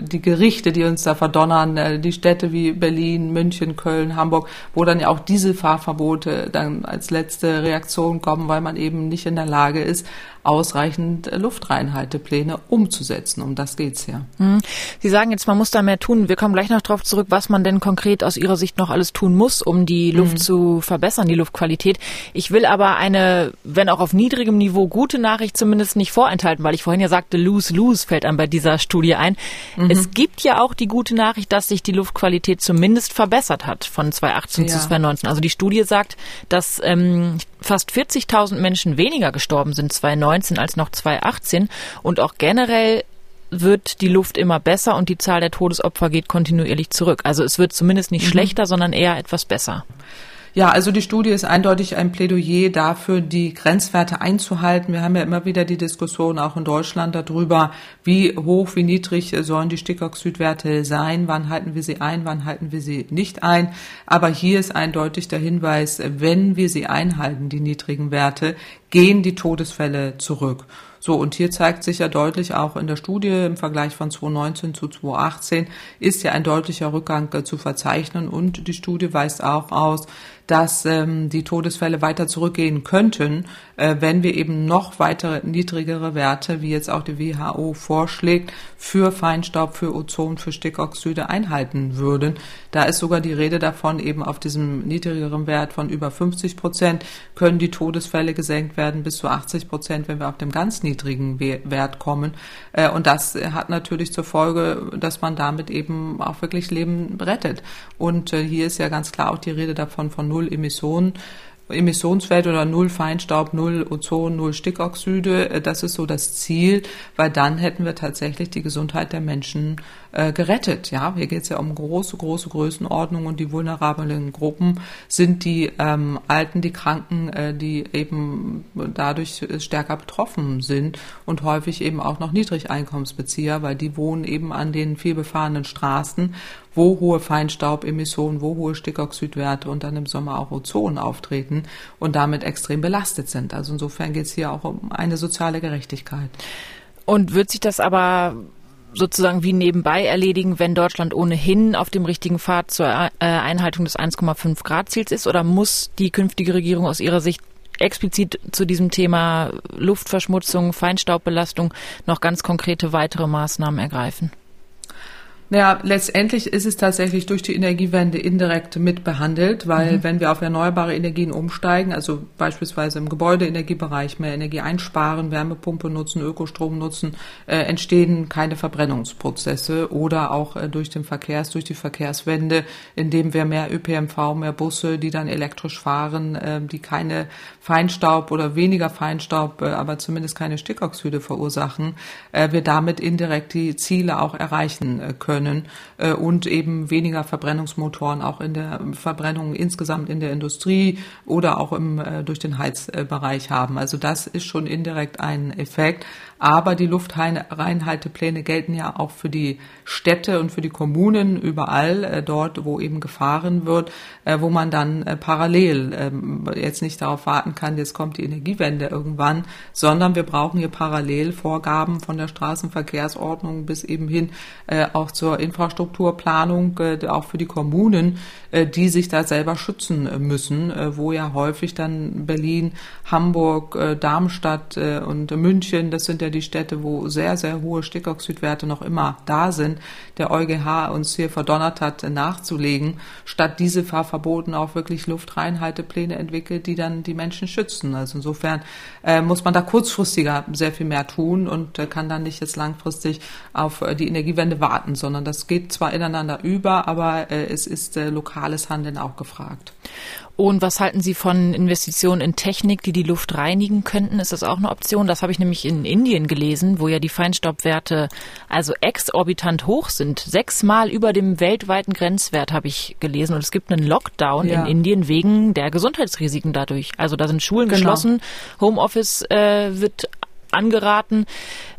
die Gerichte, die uns da verdonnern, äh, die Städte wie Berlin, München, Köln, Hamburg, wo dann ja auch diese Fahrverbote dann als letzte Reaktion kommen, weil man eben nicht in der Lage ist, ausreichend Luftreinhaltepläne umzusetzen. Um das geht's ja. Hm. Sie sagen jetzt, man muss da mehr tun. Wir kommen gleich noch darauf zurück, was man denn konkret aus Ihrer Sicht noch alles tun muss, um die Luft mhm. zu verbessern, die Luftqualität. Ich will aber eine, wenn auch auf niedrigem Niveau, gute Nachricht zumindest nicht vorenthalten, weil ich vorhin ja sagte, lose-lose fällt einem bei dieser Studie ein. Mhm. Es gibt ja auch die gute Nachricht, dass sich die Luftqualität zumindest verbessert hat von 2018 ja. zu 2019. Also die Studie sagt, dass ähm, fast 40.000 Menschen weniger gestorben sind 2019 als noch 2018 und auch generell wird die Luft immer besser und die Zahl der Todesopfer geht kontinuierlich zurück. Also es wird zumindest nicht mhm. schlechter, sondern eher etwas besser. Ja, also die Studie ist eindeutig ein Plädoyer dafür, die Grenzwerte einzuhalten. Wir haben ja immer wieder die Diskussion auch in Deutschland darüber, wie hoch, wie niedrig sollen die Stickoxidwerte sein, wann halten wir sie ein, wann halten wir sie nicht ein. Aber hier ist eindeutig der Hinweis, wenn wir sie einhalten, die niedrigen Werte, gehen die Todesfälle zurück. So, und hier zeigt sich ja deutlich auch in der Studie im Vergleich von 2019 zu 2018 ist ja ein deutlicher Rückgang äh, zu verzeichnen und die Studie weist auch aus, dass ähm, die Todesfälle weiter zurückgehen könnten, äh, wenn wir eben noch weitere niedrigere Werte, wie jetzt auch die WHO vorschlägt, für Feinstaub, für Ozon, für Stickoxide einhalten würden. Da ist sogar die Rede davon, eben auf diesem niedrigeren Wert von über 50 Prozent können die Todesfälle gesenkt werden bis zu 80 Prozent, wenn wir auf dem ganz niedrigen Wert kommen. Äh, und das hat natürlich zur Folge, dass man damit eben auch wirklich Leben rettet. Und äh, hier ist ja ganz klar auch die Rede davon von Null Emissionen Emissionswert oder null Feinstaub, null Ozon, null Stickoxide. Äh, das ist so das Ziel, weil dann hätten wir tatsächlich die Gesundheit der Menschen äh, gerettet. Ja, hier geht es ja um große, große Größenordnung und die vulnerablen Gruppen sind die ähm, Alten, die Kranken, äh, die eben dadurch stärker betroffen sind und häufig eben auch noch Niedrigeinkommensbezieher, weil die wohnen eben an den vielbefahrenen Straßen wo hohe Feinstaubemissionen, wo hohe Stickoxidwerte und dann im Sommer auch Ozon auftreten und damit extrem belastet sind. Also insofern geht es hier auch um eine soziale Gerechtigkeit. Und wird sich das aber sozusagen wie nebenbei erledigen, wenn Deutschland ohnehin auf dem richtigen Pfad zur äh, Einhaltung des 1,5 Grad Ziels ist? Oder muss die künftige Regierung aus Ihrer Sicht explizit zu diesem Thema Luftverschmutzung, Feinstaubbelastung noch ganz konkrete weitere Maßnahmen ergreifen? Naja, letztendlich ist es tatsächlich durch die Energiewende indirekt mitbehandelt, weil mhm. wenn wir auf erneuerbare Energien umsteigen, also beispielsweise im Gebäudeenergiebereich mehr Energie einsparen, Wärmepumpe nutzen, Ökostrom nutzen, äh, entstehen keine Verbrennungsprozesse oder auch äh, durch den Verkehrs, durch die Verkehrswende, indem wir mehr ÖPNV, mehr Busse, die dann elektrisch fahren, äh, die keine Feinstaub oder weniger Feinstaub, äh, aber zumindest keine Stickoxide verursachen, äh, wir damit indirekt die Ziele auch erreichen äh, können können äh, und eben weniger Verbrennungsmotoren auch in der Verbrennung insgesamt in der Industrie oder auch im, äh, durch den Heizbereich haben. Also das ist schon indirekt ein Effekt. Aber die Luftreinhaltepläne gelten ja auch für die Städte und für die Kommunen überall, äh, dort, wo eben gefahren wird, äh, wo man dann äh, parallel ähm, jetzt nicht darauf warten kann, jetzt kommt die Energiewende irgendwann, sondern wir brauchen hier parallel Vorgaben von der Straßenverkehrsordnung bis eben hin auch zur Infrastrukturplanung, auch für die Kommunen, die sich da selber schützen müssen, wo ja häufig dann Berlin, Hamburg, Darmstadt und München, das sind ja die Städte, wo sehr, sehr hohe Stickoxidwerte noch immer da sind, der EuGH uns hier verdonnert hat, nachzulegen, statt diese Fahrverboten auch wirklich Luftreinhaltepläne entwickelt, die dann die Menschen schützen. Also insofern äh, muss man da kurzfristiger sehr viel mehr tun und äh, kann dann nicht jetzt langfristig auf äh, die Energiewende warten, sondern das geht zwar ineinander über, aber äh, es ist äh, lokales Handeln auch gefragt. Und was halten Sie von Investitionen in Technik, die die Luft reinigen könnten? Ist das auch eine Option? Das habe ich nämlich in Indien gelesen, wo ja die Feinstaubwerte also exorbitant hoch sind. Sechsmal über dem weltweiten Grenzwert habe ich gelesen. Und es gibt einen Lockdown ja. in Indien wegen der Gesundheitsrisiken dadurch. Also da sind Schulen genau. geschlossen, Homeoffice äh, wird angeraten,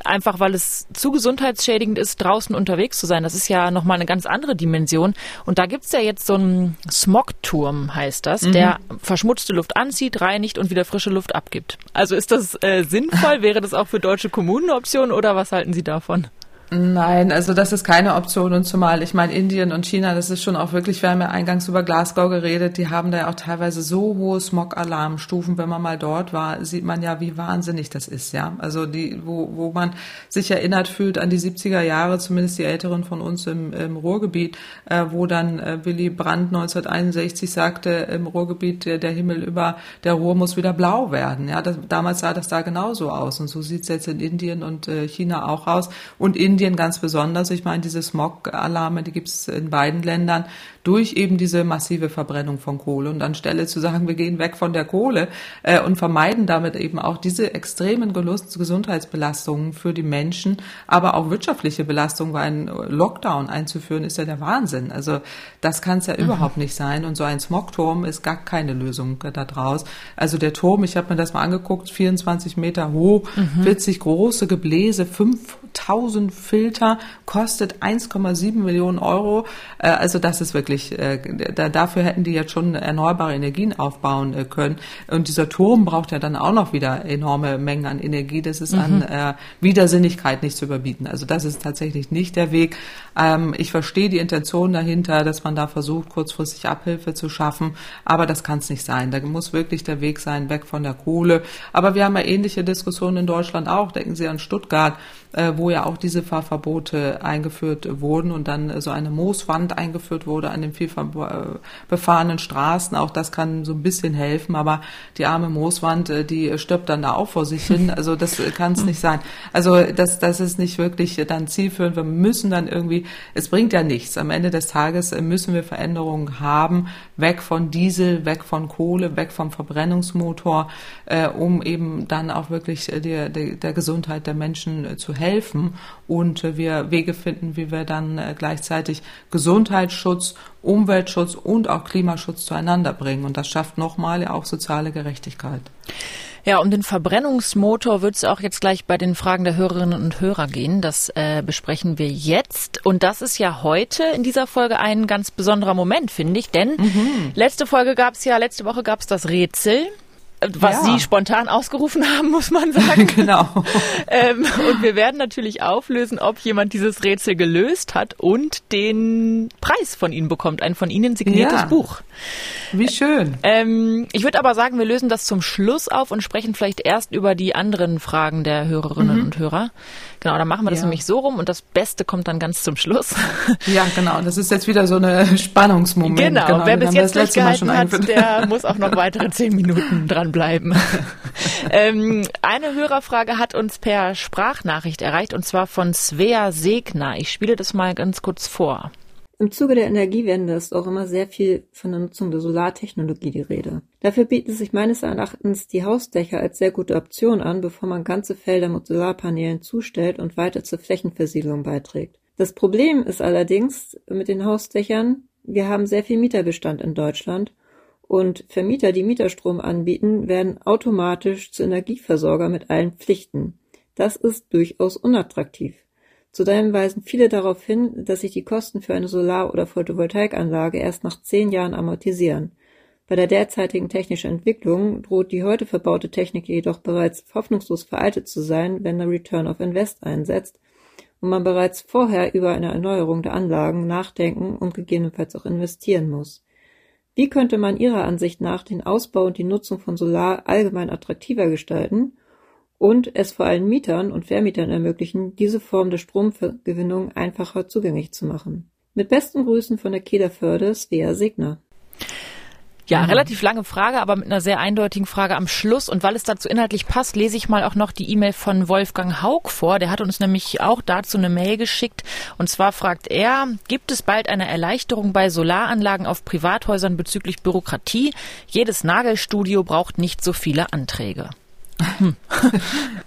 einfach weil es zu gesundheitsschädigend ist, draußen unterwegs zu sein. Das ist ja nochmal eine ganz andere Dimension. Und da gibt's ja jetzt so einen Smogturm, heißt das, mhm. der verschmutzte Luft anzieht, reinigt und wieder frische Luft abgibt. Also ist das äh, sinnvoll? Wäre das auch für deutsche Kommunen eine Option oder was halten Sie davon? Nein, also das ist keine Option und zumal, ich meine, Indien und China, das ist schon auch wirklich, wir haben ja eingangs über Glasgow geredet, die haben da ja auch teilweise so hohe Smog-Alarmstufen, wenn man mal dort war, sieht man ja, wie wahnsinnig das ist, ja. Also die, wo, wo man sich erinnert fühlt an die 70er Jahre, zumindest die Älteren von uns im, im Ruhrgebiet, äh, wo dann äh, Willy Brandt 1961 sagte, im Ruhrgebiet, der, der Himmel über der Ruhr muss wieder blau werden, ja. Das, damals sah das da genauso aus und so sieht's jetzt in Indien und äh, China auch aus und in Indien ganz besonders. Ich meine, diese Smog-Alarme, die gibt es in beiden Ländern durch eben diese massive Verbrennung von Kohle. Und anstelle zu sagen, wir gehen weg von der Kohle äh, und vermeiden damit eben auch diese extremen Gelust Gesundheitsbelastungen für die Menschen, aber auch wirtschaftliche Belastungen, weil ein Lockdown einzuführen ist ja der Wahnsinn. Also das kann es ja mhm. überhaupt nicht sein. Und so ein Smogturm ist gar keine Lösung da draus. Also der Turm, ich habe mir das mal angeguckt, 24 Meter hoch, mhm. 40 große Gebläse, 5000 Filter, kostet 1,7 Millionen Euro. Äh, also das ist wirklich wirklich, äh, da, dafür hätten die jetzt schon erneuerbare Energien aufbauen äh, können. Und dieser Turm braucht ja dann auch noch wieder enorme Mengen an Energie. Das ist mhm. an äh, Widersinnigkeit nicht zu überbieten. Also das ist tatsächlich nicht der Weg. Ähm, ich verstehe die Intention dahinter, dass man da versucht, kurzfristig Abhilfe zu schaffen, aber das kann es nicht sein. Da muss wirklich der Weg sein, weg von der Kohle. Aber wir haben ja ähnliche Diskussionen in Deutschland auch. Denken Sie an Stuttgart, äh, wo wo ja auch diese Fahrverbote eingeführt wurden und dann so eine Mooswand eingeführt wurde an den viel befahrenen Straßen. Auch das kann so ein bisschen helfen, aber die arme Mooswand, die stirbt dann da auch vor sich hin. Also das kann es nicht sein. Also das, das ist nicht wirklich dann zielführend. Wir müssen dann irgendwie, es bringt ja nichts. Am Ende des Tages müssen wir Veränderungen haben, weg von Diesel, weg von Kohle, weg vom Verbrennungsmotor, äh, um eben dann auch wirklich der, der, der Gesundheit der Menschen äh, zu helfen und äh, wir Wege finden, wie wir dann äh, gleichzeitig Gesundheitsschutz, Umweltschutz und auch Klimaschutz zueinander bringen. Und das schafft nochmal ja auch soziale Gerechtigkeit. Ja, um den Verbrennungsmotor wird es auch jetzt gleich bei den Fragen der Hörerinnen und Hörer gehen. Das äh, besprechen wir jetzt. Und das ist ja heute in dieser Folge ein ganz besonderer Moment, finde ich. Denn mhm. letzte Folge gab es ja, letzte Woche gab es das Rätsel was ja. Sie spontan ausgerufen haben, muss man sagen. genau. ähm, und wir werden natürlich auflösen, ob jemand dieses Rätsel gelöst hat und den Preis von Ihnen bekommt, ein von Ihnen signiertes ja. Buch. Wie schön. Ähm, ich würde aber sagen, wir lösen das zum Schluss auf und sprechen vielleicht erst über die anderen Fragen der Hörerinnen mhm. und Hörer. Genau, dann machen wir das ja. nämlich so rum und das Beste kommt dann ganz zum Schluss. Ja, genau. Das ist jetzt wieder so eine Spannungsmoment. Genau. genau. Wer bis jetzt durchgehalten hat, der muss auch noch weitere zehn Minuten dranbleiben. ähm, eine Hörerfrage hat uns per Sprachnachricht erreicht und zwar von Svea Segner. Ich spiele das mal ganz kurz vor. Im Zuge der Energiewende ist auch immer sehr viel von der Nutzung der Solartechnologie die Rede. Dafür bieten sich meines Erachtens die Hausdächer als sehr gute Option an, bevor man ganze Felder mit Solarpanelen zustellt und weiter zur Flächenversiegelung beiträgt. Das Problem ist allerdings mit den Hausdächern, wir haben sehr viel Mieterbestand in Deutschland und Vermieter, die Mieterstrom anbieten, werden automatisch zu Energieversorger mit allen Pflichten. Das ist durchaus unattraktiv. Zudem weisen viele darauf hin, dass sich die Kosten für eine Solar- oder Photovoltaikanlage erst nach zehn Jahren amortisieren. Bei der derzeitigen technischen Entwicklung droht die heute verbaute Technik jedoch bereits hoffnungslos veraltet zu sein, wenn der Return of Invest einsetzt und man bereits vorher über eine Erneuerung der Anlagen nachdenken und gegebenenfalls auch investieren muss. Wie könnte man Ihrer Ansicht nach den Ausbau und die Nutzung von Solar allgemein attraktiver gestalten und es vor allem Mietern und Vermietern ermöglichen, diese Form der Stromgewinnung einfacher zugänglich zu machen. Mit besten Grüßen von der Kederförde, Svea Signer. Ja, mhm. relativ lange Frage, aber mit einer sehr eindeutigen Frage am Schluss. Und weil es dazu inhaltlich passt, lese ich mal auch noch die E-Mail von Wolfgang Haug vor. Der hat uns nämlich auch dazu eine Mail geschickt. Und zwar fragt er, gibt es bald eine Erleichterung bei Solaranlagen auf Privathäusern bezüglich Bürokratie? Jedes Nagelstudio braucht nicht so viele Anträge.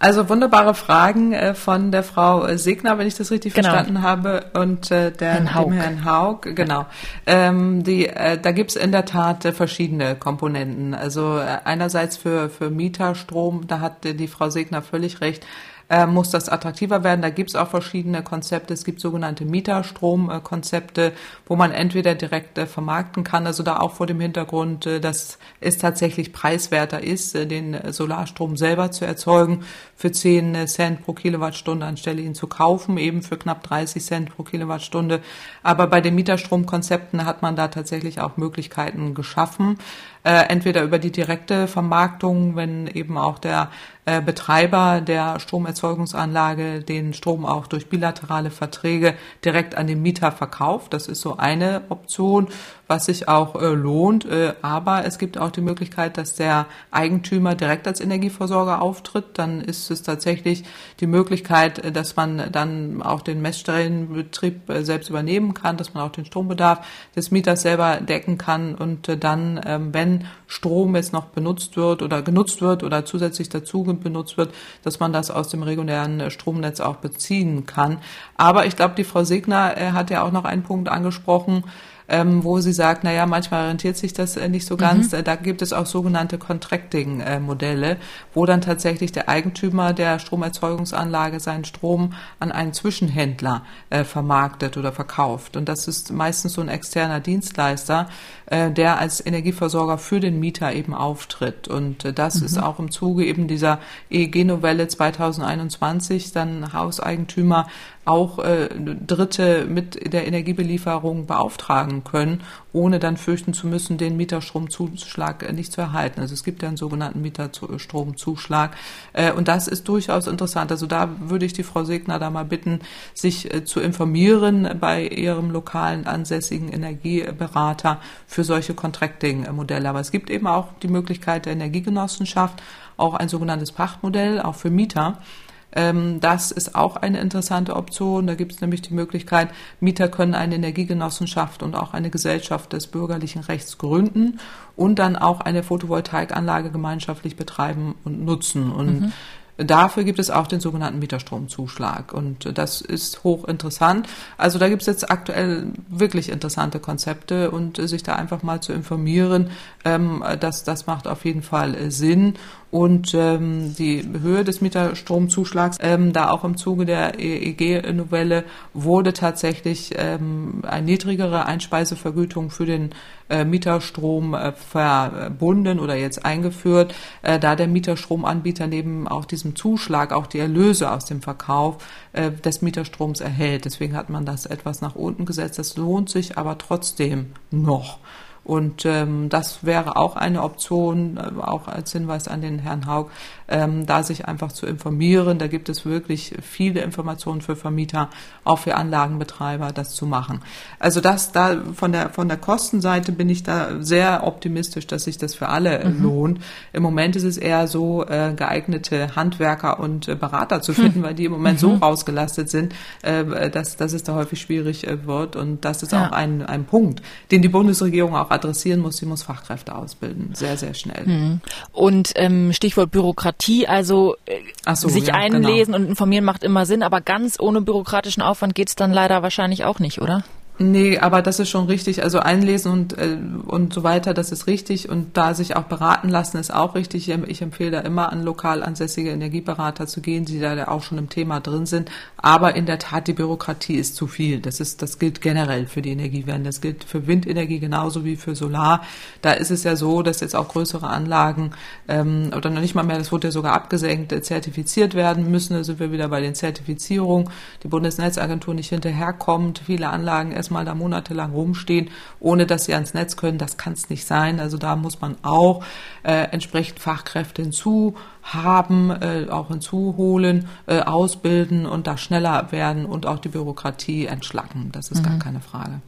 Also wunderbare Fragen äh, von der Frau Segner, wenn ich das richtig genau. verstanden habe, und äh, der, Herrn Haug. dem Herrn Haug. Genau. Ähm, die, äh, da gibt's in der Tat äh, verschiedene Komponenten. Also äh, einerseits für, für Mieterstrom, da hat die Frau Segner völlig recht, äh, muss das attraktiver werden. Da gibt es auch verschiedene Konzepte. Es gibt sogenannte Mieterstromkonzepte, wo man entweder direkt äh, vermarkten kann, also da auch vor dem Hintergrund, äh, dass es tatsächlich preiswerter ist, äh, den Solarstrom selber zu erzeugen für 10 Cent pro Kilowattstunde, anstelle ihn zu kaufen, eben für knapp 30 Cent pro Kilowattstunde. Aber bei den Mieterstromkonzepten hat man da tatsächlich auch Möglichkeiten geschaffen äh, entweder über die direkte Vermarktung, wenn eben auch der äh, Betreiber der Stromerzeugungsanlage den Strom auch durch bilaterale Verträge direkt an den Mieter verkauft. Das ist so eine Option was sich auch äh, lohnt. Äh, aber es gibt auch die Möglichkeit, dass der Eigentümer direkt als Energieversorger auftritt. Dann ist es tatsächlich die Möglichkeit, äh, dass man dann auch den Messstellenbetrieb äh, selbst übernehmen kann, dass man auch den Strombedarf des Mieters selber decken kann und äh, dann, ähm, wenn Strom jetzt noch benutzt wird oder genutzt wird oder zusätzlich dazu benutzt wird, dass man das aus dem regulären äh, Stromnetz auch beziehen kann. Aber ich glaube, die Frau Segner hat ja auch noch einen Punkt angesprochen, ähm, wo sie sagt, na ja, manchmal rentiert sich das äh, nicht so ganz. Mhm. Da gibt es auch sogenannte Contracting-Modelle, wo dann tatsächlich der Eigentümer der Stromerzeugungsanlage seinen Strom an einen Zwischenhändler äh, vermarktet oder verkauft. Und das ist meistens so ein externer Dienstleister, äh, der als Energieversorger für den Mieter eben auftritt. Und äh, das mhm. ist auch im Zuge eben dieser EEG-Novelle 2021 dann Hauseigentümer auch äh, Dritte mit der Energiebelieferung beauftragen können, ohne dann fürchten zu müssen, den Mieterstromzuschlag äh, nicht zu erhalten. Also es gibt ja einen sogenannten Mieterstromzuschlag. Äh, und das ist durchaus interessant. Also da würde ich die Frau Segner da mal bitten, sich äh, zu informieren bei ihrem lokalen ansässigen Energieberater für solche Contracting-Modelle. Aber es gibt eben auch die Möglichkeit der Energiegenossenschaft, auch ein sogenanntes Pachtmodell, auch für Mieter. Ähm, das ist auch eine interessante Option. Da gibt es nämlich die Möglichkeit, Mieter können eine Energiegenossenschaft und auch eine Gesellschaft des bürgerlichen Rechts gründen und dann auch eine Photovoltaikanlage gemeinschaftlich betreiben und nutzen. Und mhm. Dafür gibt es auch den sogenannten Mieterstromzuschlag und das ist hochinteressant. Also da gibt es jetzt aktuell wirklich interessante Konzepte und sich da einfach mal zu informieren, ähm, das, das macht auf jeden Fall Sinn und ähm, die Höhe des Mieterstromzuschlags, ähm, da auch im Zuge der EEG-Novelle wurde tatsächlich ähm, eine niedrigere Einspeisevergütung für den äh, Mieterstrom äh, verbunden oder jetzt eingeführt, äh, da der Mieterstromanbieter neben auch diesem Zuschlag auch die Erlöse aus dem Verkauf äh, des Mieterstroms erhält. Deswegen hat man das etwas nach unten gesetzt. Das lohnt sich aber trotzdem noch. Und ähm, das wäre auch eine Option, äh, auch als Hinweis an den Herrn Haug, ähm, da sich einfach zu informieren. Da gibt es wirklich viele Informationen für Vermieter, auch für Anlagenbetreiber, das zu machen. Also das da von der von der Kostenseite bin ich da sehr optimistisch, dass sich das für alle mhm. lohnt. Im Moment ist es eher so, äh, geeignete Handwerker und äh, Berater zu finden, mhm. weil die im Moment mhm. so rausgelastet sind, äh, dass, dass es da häufig schwierig äh, wird. Und das ist ja. auch ein, ein Punkt, den die Bundesregierung auch adressieren muss. Sie muss Fachkräfte ausbilden, sehr, sehr schnell. Mhm. Und ähm, Stichwort Bürokratie, also äh, so, sich ja, einlesen genau. und informieren macht immer Sinn, aber ganz ohne bürokratischen Aufwand geht's dann leider wahrscheinlich auch nicht, oder? Nee, aber das ist schon richtig. Also einlesen und, äh, und so weiter, das ist richtig. Und da sich auch beraten lassen, ist auch richtig. Ich empfehle da immer an lokal ansässige Energieberater zu gehen, die da auch schon im Thema drin sind. Aber in der Tat, die Bürokratie ist zu viel. Das ist, das gilt generell für die Energiewende. Das gilt für Windenergie genauso wie für Solar. Da ist es ja so, dass jetzt auch größere Anlagen, ähm, oder noch nicht mal mehr, das wurde ja sogar abgesenkt, äh, zertifiziert werden müssen. Da sind wir wieder bei den Zertifizierungen. Die Bundesnetzagentur nicht hinterherkommt. Viele Anlagen erst erstmal da monatelang rumstehen, ohne dass sie ans Netz können. Das kann es nicht sein. Also da muss man auch äh, entsprechend Fachkräfte hinzuhaben, äh, auch hinzuholen, äh, ausbilden und da schneller werden und auch die Bürokratie entschlacken. Das ist mhm. gar keine Frage.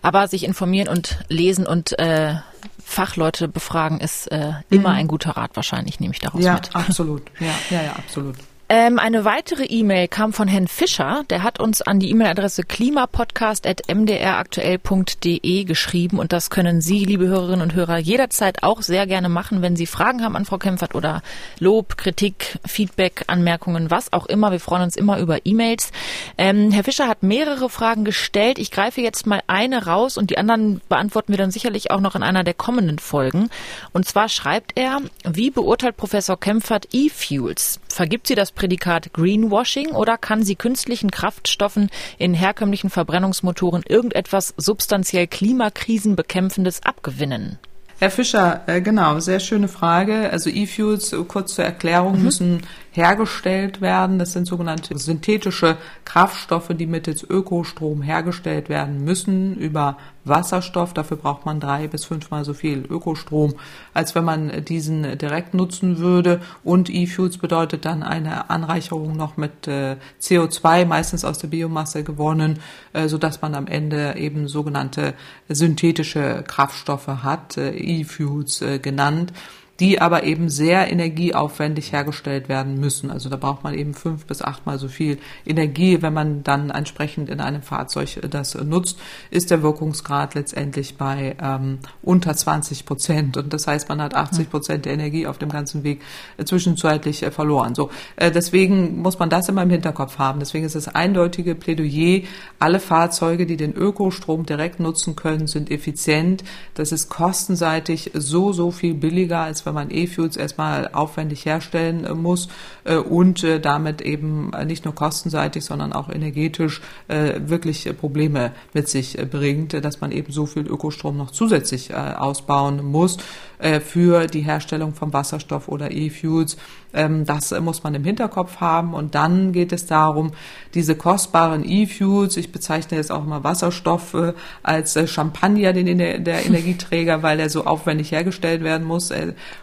Aber sich informieren und lesen und äh, Fachleute befragen ist äh, immer mhm. ein guter Rat wahrscheinlich, nehme ich daraus ja, mit. Absolut. Ja, ja, ja, absolut. Ähm, eine weitere E-Mail kam von Herrn Fischer. Der hat uns an die E-Mail-Adresse klimapodcast.mdraktuell.de geschrieben. Und das können Sie, liebe Hörerinnen und Hörer, jederzeit auch sehr gerne machen, wenn Sie Fragen haben an Frau Kempfert oder Lob, Kritik, Feedback, Anmerkungen, was auch immer. Wir freuen uns immer über E-Mails. Ähm, Herr Fischer hat mehrere Fragen gestellt. Ich greife jetzt mal eine raus und die anderen beantworten wir dann sicherlich auch noch in einer der kommenden Folgen. Und zwar schreibt er, wie beurteilt Professor Kempfert E-Fuels? Vergibt sie das Prädikat Greenwashing oder kann sie künstlichen Kraftstoffen in herkömmlichen Verbrennungsmotoren irgendetwas substanziell Klimakrisenbekämpfendes abgewinnen? Herr Fischer, äh, genau, sehr schöne Frage. Also E-Fuels, kurz zur Erklärung, mhm. müssen hergestellt werden. Das sind sogenannte synthetische Kraftstoffe, die mittels Ökostrom hergestellt werden müssen über Wasserstoff. Dafür braucht man drei bis fünfmal so viel Ökostrom, als wenn man diesen direkt nutzen würde. Und E-Fuels bedeutet dann eine Anreicherung noch mit äh, CO2, meistens aus der Biomasse gewonnen, äh, sodass man am Ende eben sogenannte synthetische Kraftstoffe hat, äh, E-Fuels genannt die aber eben sehr energieaufwendig hergestellt werden müssen. Also da braucht man eben fünf bis achtmal so viel Energie, wenn man dann entsprechend in einem Fahrzeug das nutzt, ist der Wirkungsgrad letztendlich bei ähm, unter 20 Prozent. Und das heißt, man hat 80 Prozent der Energie auf dem ganzen Weg äh, zwischenzeitlich äh, verloren. So, äh, deswegen muss man das immer im Hinterkopf haben. Deswegen ist das eindeutige Plädoyer, alle Fahrzeuge, die den Ökostrom direkt nutzen können, sind effizient. Das ist kostenseitig so, so viel billiger, als wenn wenn man E-Fuels erstmal aufwendig herstellen äh, muss äh, und äh, damit eben nicht nur kostenseitig, sondern auch energetisch wirklich Probleme mit sich bringt, dass man eben so viel Ökostrom noch zusätzlich ausbauen muss. Äh, für die Herstellung von Wasserstoff oder E-Fuels. Ähm, das muss man im Hinterkopf haben. Und dann geht es darum, diese kostbaren E-Fuels, ich bezeichne jetzt auch mal Wasserstoff äh, als äh, Champagner, den der Energieträger, weil er so aufwendig hergestellt werden muss.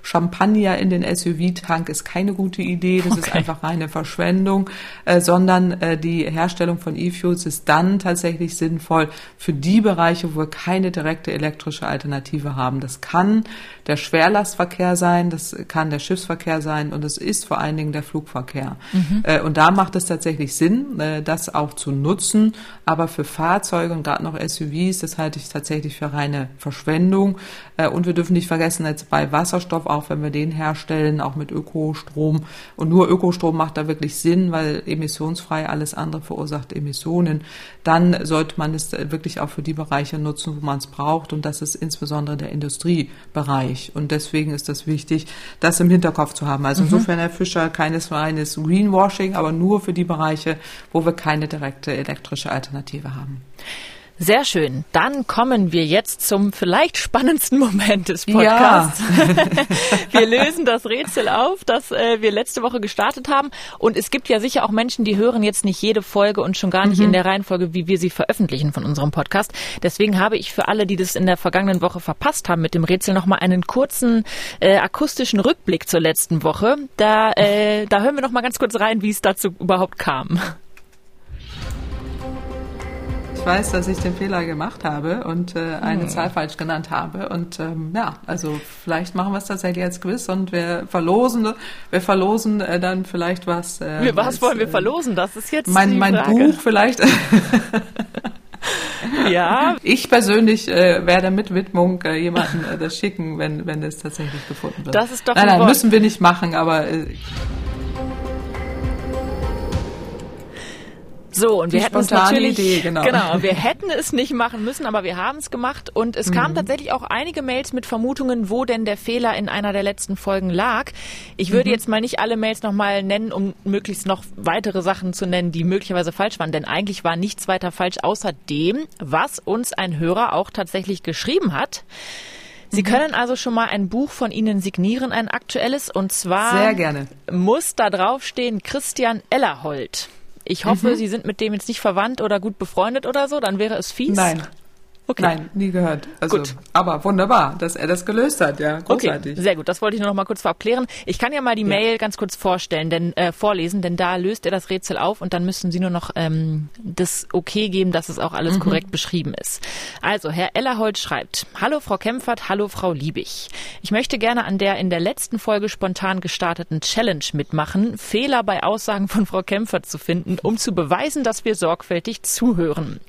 Champagner in den SUV-Tank ist keine gute Idee, das okay. ist einfach reine Verschwendung, sondern die Herstellung von E-Fuels ist dann tatsächlich sinnvoll für die Bereiche, wo wir keine direkte elektrische Alternative haben. Das kann der Schwerlastverkehr sein, das kann der Schiffsverkehr sein und es ist vor allen Dingen der Flugverkehr. Mhm. und da macht es tatsächlich Sinn, das auch zu nutzen, aber für Fahrzeuge und gerade noch SUVs, das halte ich tatsächlich für reine Verschwendung. Äh, und wir dürfen nicht vergessen, jetzt bei Wasserstoff, auch wenn wir den herstellen, auch mit Ökostrom. Und nur Ökostrom macht da wirklich Sinn, weil emissionsfrei alles andere verursacht Emissionen. Dann sollte man es wirklich auch für die Bereiche nutzen, wo man es braucht. Und das ist insbesondere der Industriebereich. Und deswegen ist das wichtig, das im Hinterkopf zu haben. Also mhm. insofern, Herr Fischer, keines reines Greenwashing, aber nur für die Bereiche, wo wir keine direkte elektrische Alternative haben. Sehr schön. Dann kommen wir jetzt zum vielleicht spannendsten Moment des Podcasts. Ja. wir lösen das Rätsel auf, das äh, wir letzte Woche gestartet haben. Und es gibt ja sicher auch Menschen, die hören jetzt nicht jede Folge und schon gar nicht mhm. in der Reihenfolge, wie wir sie veröffentlichen von unserem Podcast. Deswegen habe ich für alle, die das in der vergangenen Woche verpasst haben mit dem Rätsel, nochmal einen kurzen äh, akustischen Rückblick zur letzten Woche. Da, äh, da hören wir noch mal ganz kurz rein, wie es dazu überhaupt kam weiß, dass ich den Fehler gemacht habe und äh, eine hm. Zahl falsch genannt habe. Und ähm, ja, also vielleicht machen wir es tatsächlich als Quiz und wir verlosen, wir verlosen äh, dann vielleicht was. Äh, was als, wollen wir äh, verlosen? Das ist jetzt mein, mein. Buch vielleicht. ja. Ich persönlich äh, werde mit Widmung äh, jemanden äh, das schicken, wenn wenn es tatsächlich gefunden wird. Das ist doch nein, nein, müssen wir nicht machen, aber äh, So, und wir hätten es natürlich, Idee, genau. genau, wir hätten es nicht machen müssen, aber wir haben es gemacht und es mhm. kamen tatsächlich auch einige Mails mit Vermutungen, wo denn der Fehler in einer der letzten Folgen lag. Ich würde mhm. jetzt mal nicht alle Mails nochmal nennen, um möglichst noch weitere Sachen zu nennen, die möglicherweise falsch waren, denn eigentlich war nichts weiter falsch, außer dem, was uns ein Hörer auch tatsächlich geschrieben hat. Sie mhm. können also schon mal ein Buch von Ihnen signieren, ein aktuelles, und zwar Sehr gerne. muss da draufstehen Christian Ellerhold. Ich hoffe, mhm. Sie sind mit dem jetzt nicht verwandt oder gut befreundet oder so, dann wäre es fies. Nein. Okay. Nein, nie gehört. Also, gut. Aber wunderbar, dass er das gelöst hat, ja. Großartig. Okay, sehr gut. Das wollte ich nur noch mal kurz vorab klären. Ich kann ja mal die ja. Mail ganz kurz vorstellen, denn äh, vorlesen, denn da löst er das Rätsel auf und dann müssen Sie nur noch ähm, das Okay geben, dass es auch alles mhm. korrekt beschrieben ist. Also, Herr Ellerhold schreibt, Hallo Frau Kempfert, hallo Frau Liebig. Ich möchte gerne an der in der letzten Folge spontan gestarteten Challenge mitmachen, Fehler bei Aussagen von Frau Kempfert zu finden, um zu beweisen, dass wir sorgfältig zuhören.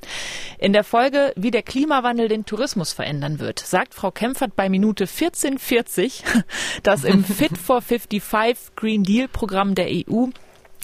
In der Folge, wie der Klima Klimawandel den Tourismus verändern wird, sagt Frau Kempfert bei Minute 1440, dass im Fit for 55 Green Deal Programm der EU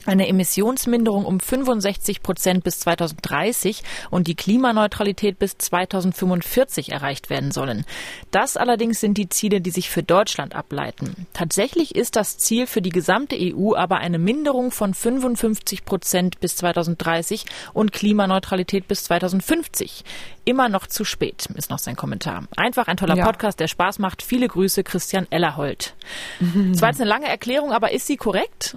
eine Emissionsminderung um 65 Prozent bis 2030 und die Klimaneutralität bis 2045 erreicht werden sollen. Das allerdings sind die Ziele, die sich für Deutschland ableiten. Tatsächlich ist das Ziel für die gesamte EU aber eine Minderung von 55 Prozent bis 2030 und Klimaneutralität bis 2050. Immer noch zu spät, ist noch sein Kommentar. Einfach ein toller ja. Podcast, der Spaß macht. Viele Grüße, Christian Ellerhold. Das war jetzt eine lange Erklärung, aber ist sie korrekt?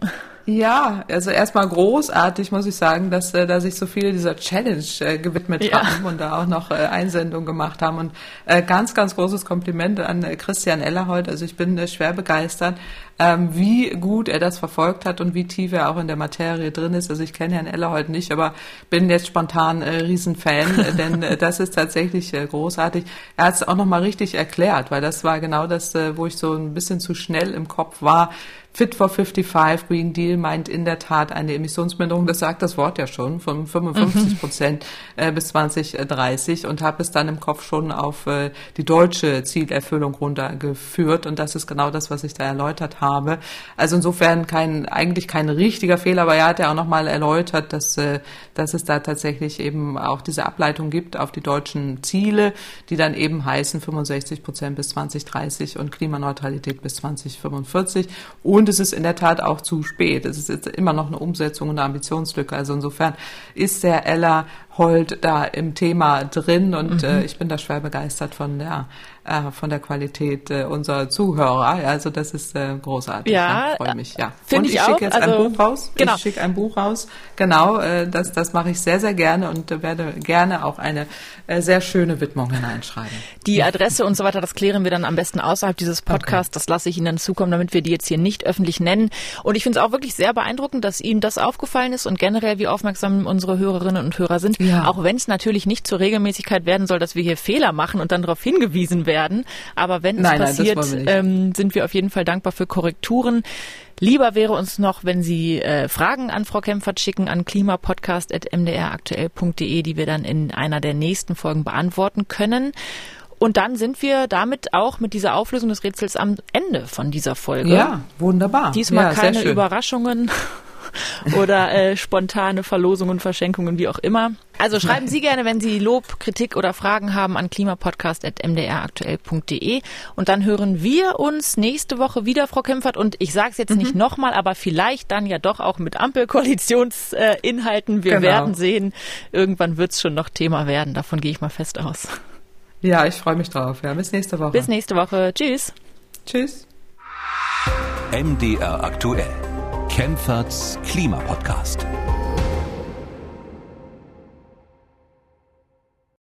Ja, also erstmal großartig, muss ich sagen, dass äh, da sich so viele dieser Challenge äh, gewidmet ja. haben und da auch noch äh, Einsendungen gemacht haben. Und äh, ganz, ganz großes Kompliment an äh, Christian Ellerhold. Also ich bin äh, schwer begeistert, ähm, wie gut er das verfolgt hat und wie tief er auch in der Materie drin ist. Also ich kenne Herrn Ellerhold nicht, aber bin jetzt spontan äh, Riesenfan, äh, denn äh, das ist tatsächlich äh, großartig. Er hat es auch nochmal richtig erklärt, weil das war genau das, äh, wo ich so ein bisschen zu schnell im Kopf war Fit for 55 Green Deal meint in der Tat eine Emissionsminderung, das sagt das Wort ja schon, von 55 mhm. Prozent äh, bis 2030 und habe es dann im Kopf schon auf äh, die deutsche Zielerfüllung runtergeführt und das ist genau das, was ich da erläutert habe. Also insofern kein, eigentlich kein richtiger Fehler, aber er hat ja auch nochmal erläutert, dass, äh, dass es da tatsächlich eben auch diese Ableitung gibt auf die deutschen Ziele, die dann eben heißen 65 Prozent bis 2030 und Klimaneutralität bis 2045 und und es ist in der Tat auch zu spät. Es ist jetzt immer noch eine Umsetzung und eine Ambitionslücke. Also insofern ist der Eller Hold da im Thema drin und mhm. äh, ich bin da schwer begeistert von der äh, von der Qualität äh, unserer Zuhörer. Also das ist äh, großartig. Ja, ja freue mich. Ja. Und ich, ich schicke jetzt also, ein Buch raus. Genau. Ich schicke ein Buch raus. Genau, äh, das das mache ich sehr sehr gerne und äh, werde gerne auch eine äh, sehr schöne Widmung hineinschreiben. Die Adresse und so weiter, das klären wir dann am besten außerhalb dieses Podcasts. Okay. Das lasse ich Ihnen dann zukommen, damit wir die jetzt hier nicht öffentlich nennen. Und ich finde es auch wirklich sehr beeindruckend, dass Ihnen das aufgefallen ist und generell wie aufmerksam unsere Hörerinnen und Hörer sind. Ja. Auch wenn es natürlich nicht zur Regelmäßigkeit werden soll, dass wir hier Fehler machen und dann darauf hingewiesen werden. Aber wenn es passiert, nein, ähm, sind wir auf jeden Fall dankbar für Korrekturen. Lieber wäre uns noch, wenn Sie äh, Fragen an Frau Kempfert schicken an klimapodcast.mdraktuell.de, die wir dann in einer der nächsten Folgen beantworten können. Und dann sind wir damit auch mit dieser Auflösung des Rätsels am Ende von dieser Folge. Ja, wunderbar. Diesmal ja, keine Überraschungen oder äh, spontane Verlosungen, Verschenkungen, wie auch immer. Also schreiben Sie gerne, wenn Sie Lob, Kritik oder Fragen haben an klimapodcast.mdraktuell.de und dann hören wir uns nächste Woche wieder, Frau Kempfert. Und ich sage es jetzt mhm. nicht nochmal, aber vielleicht dann ja doch auch mit Ampelkoalitionsinhalten. Wir genau. werden sehen. Irgendwann wird es schon noch Thema werden. Davon gehe ich mal fest aus. Ja, ich freue mich drauf. Ja, bis nächste Woche. Bis nächste Woche. Tschüss. Tschüss. MDR aktuell. Kempferts Klimapodcast.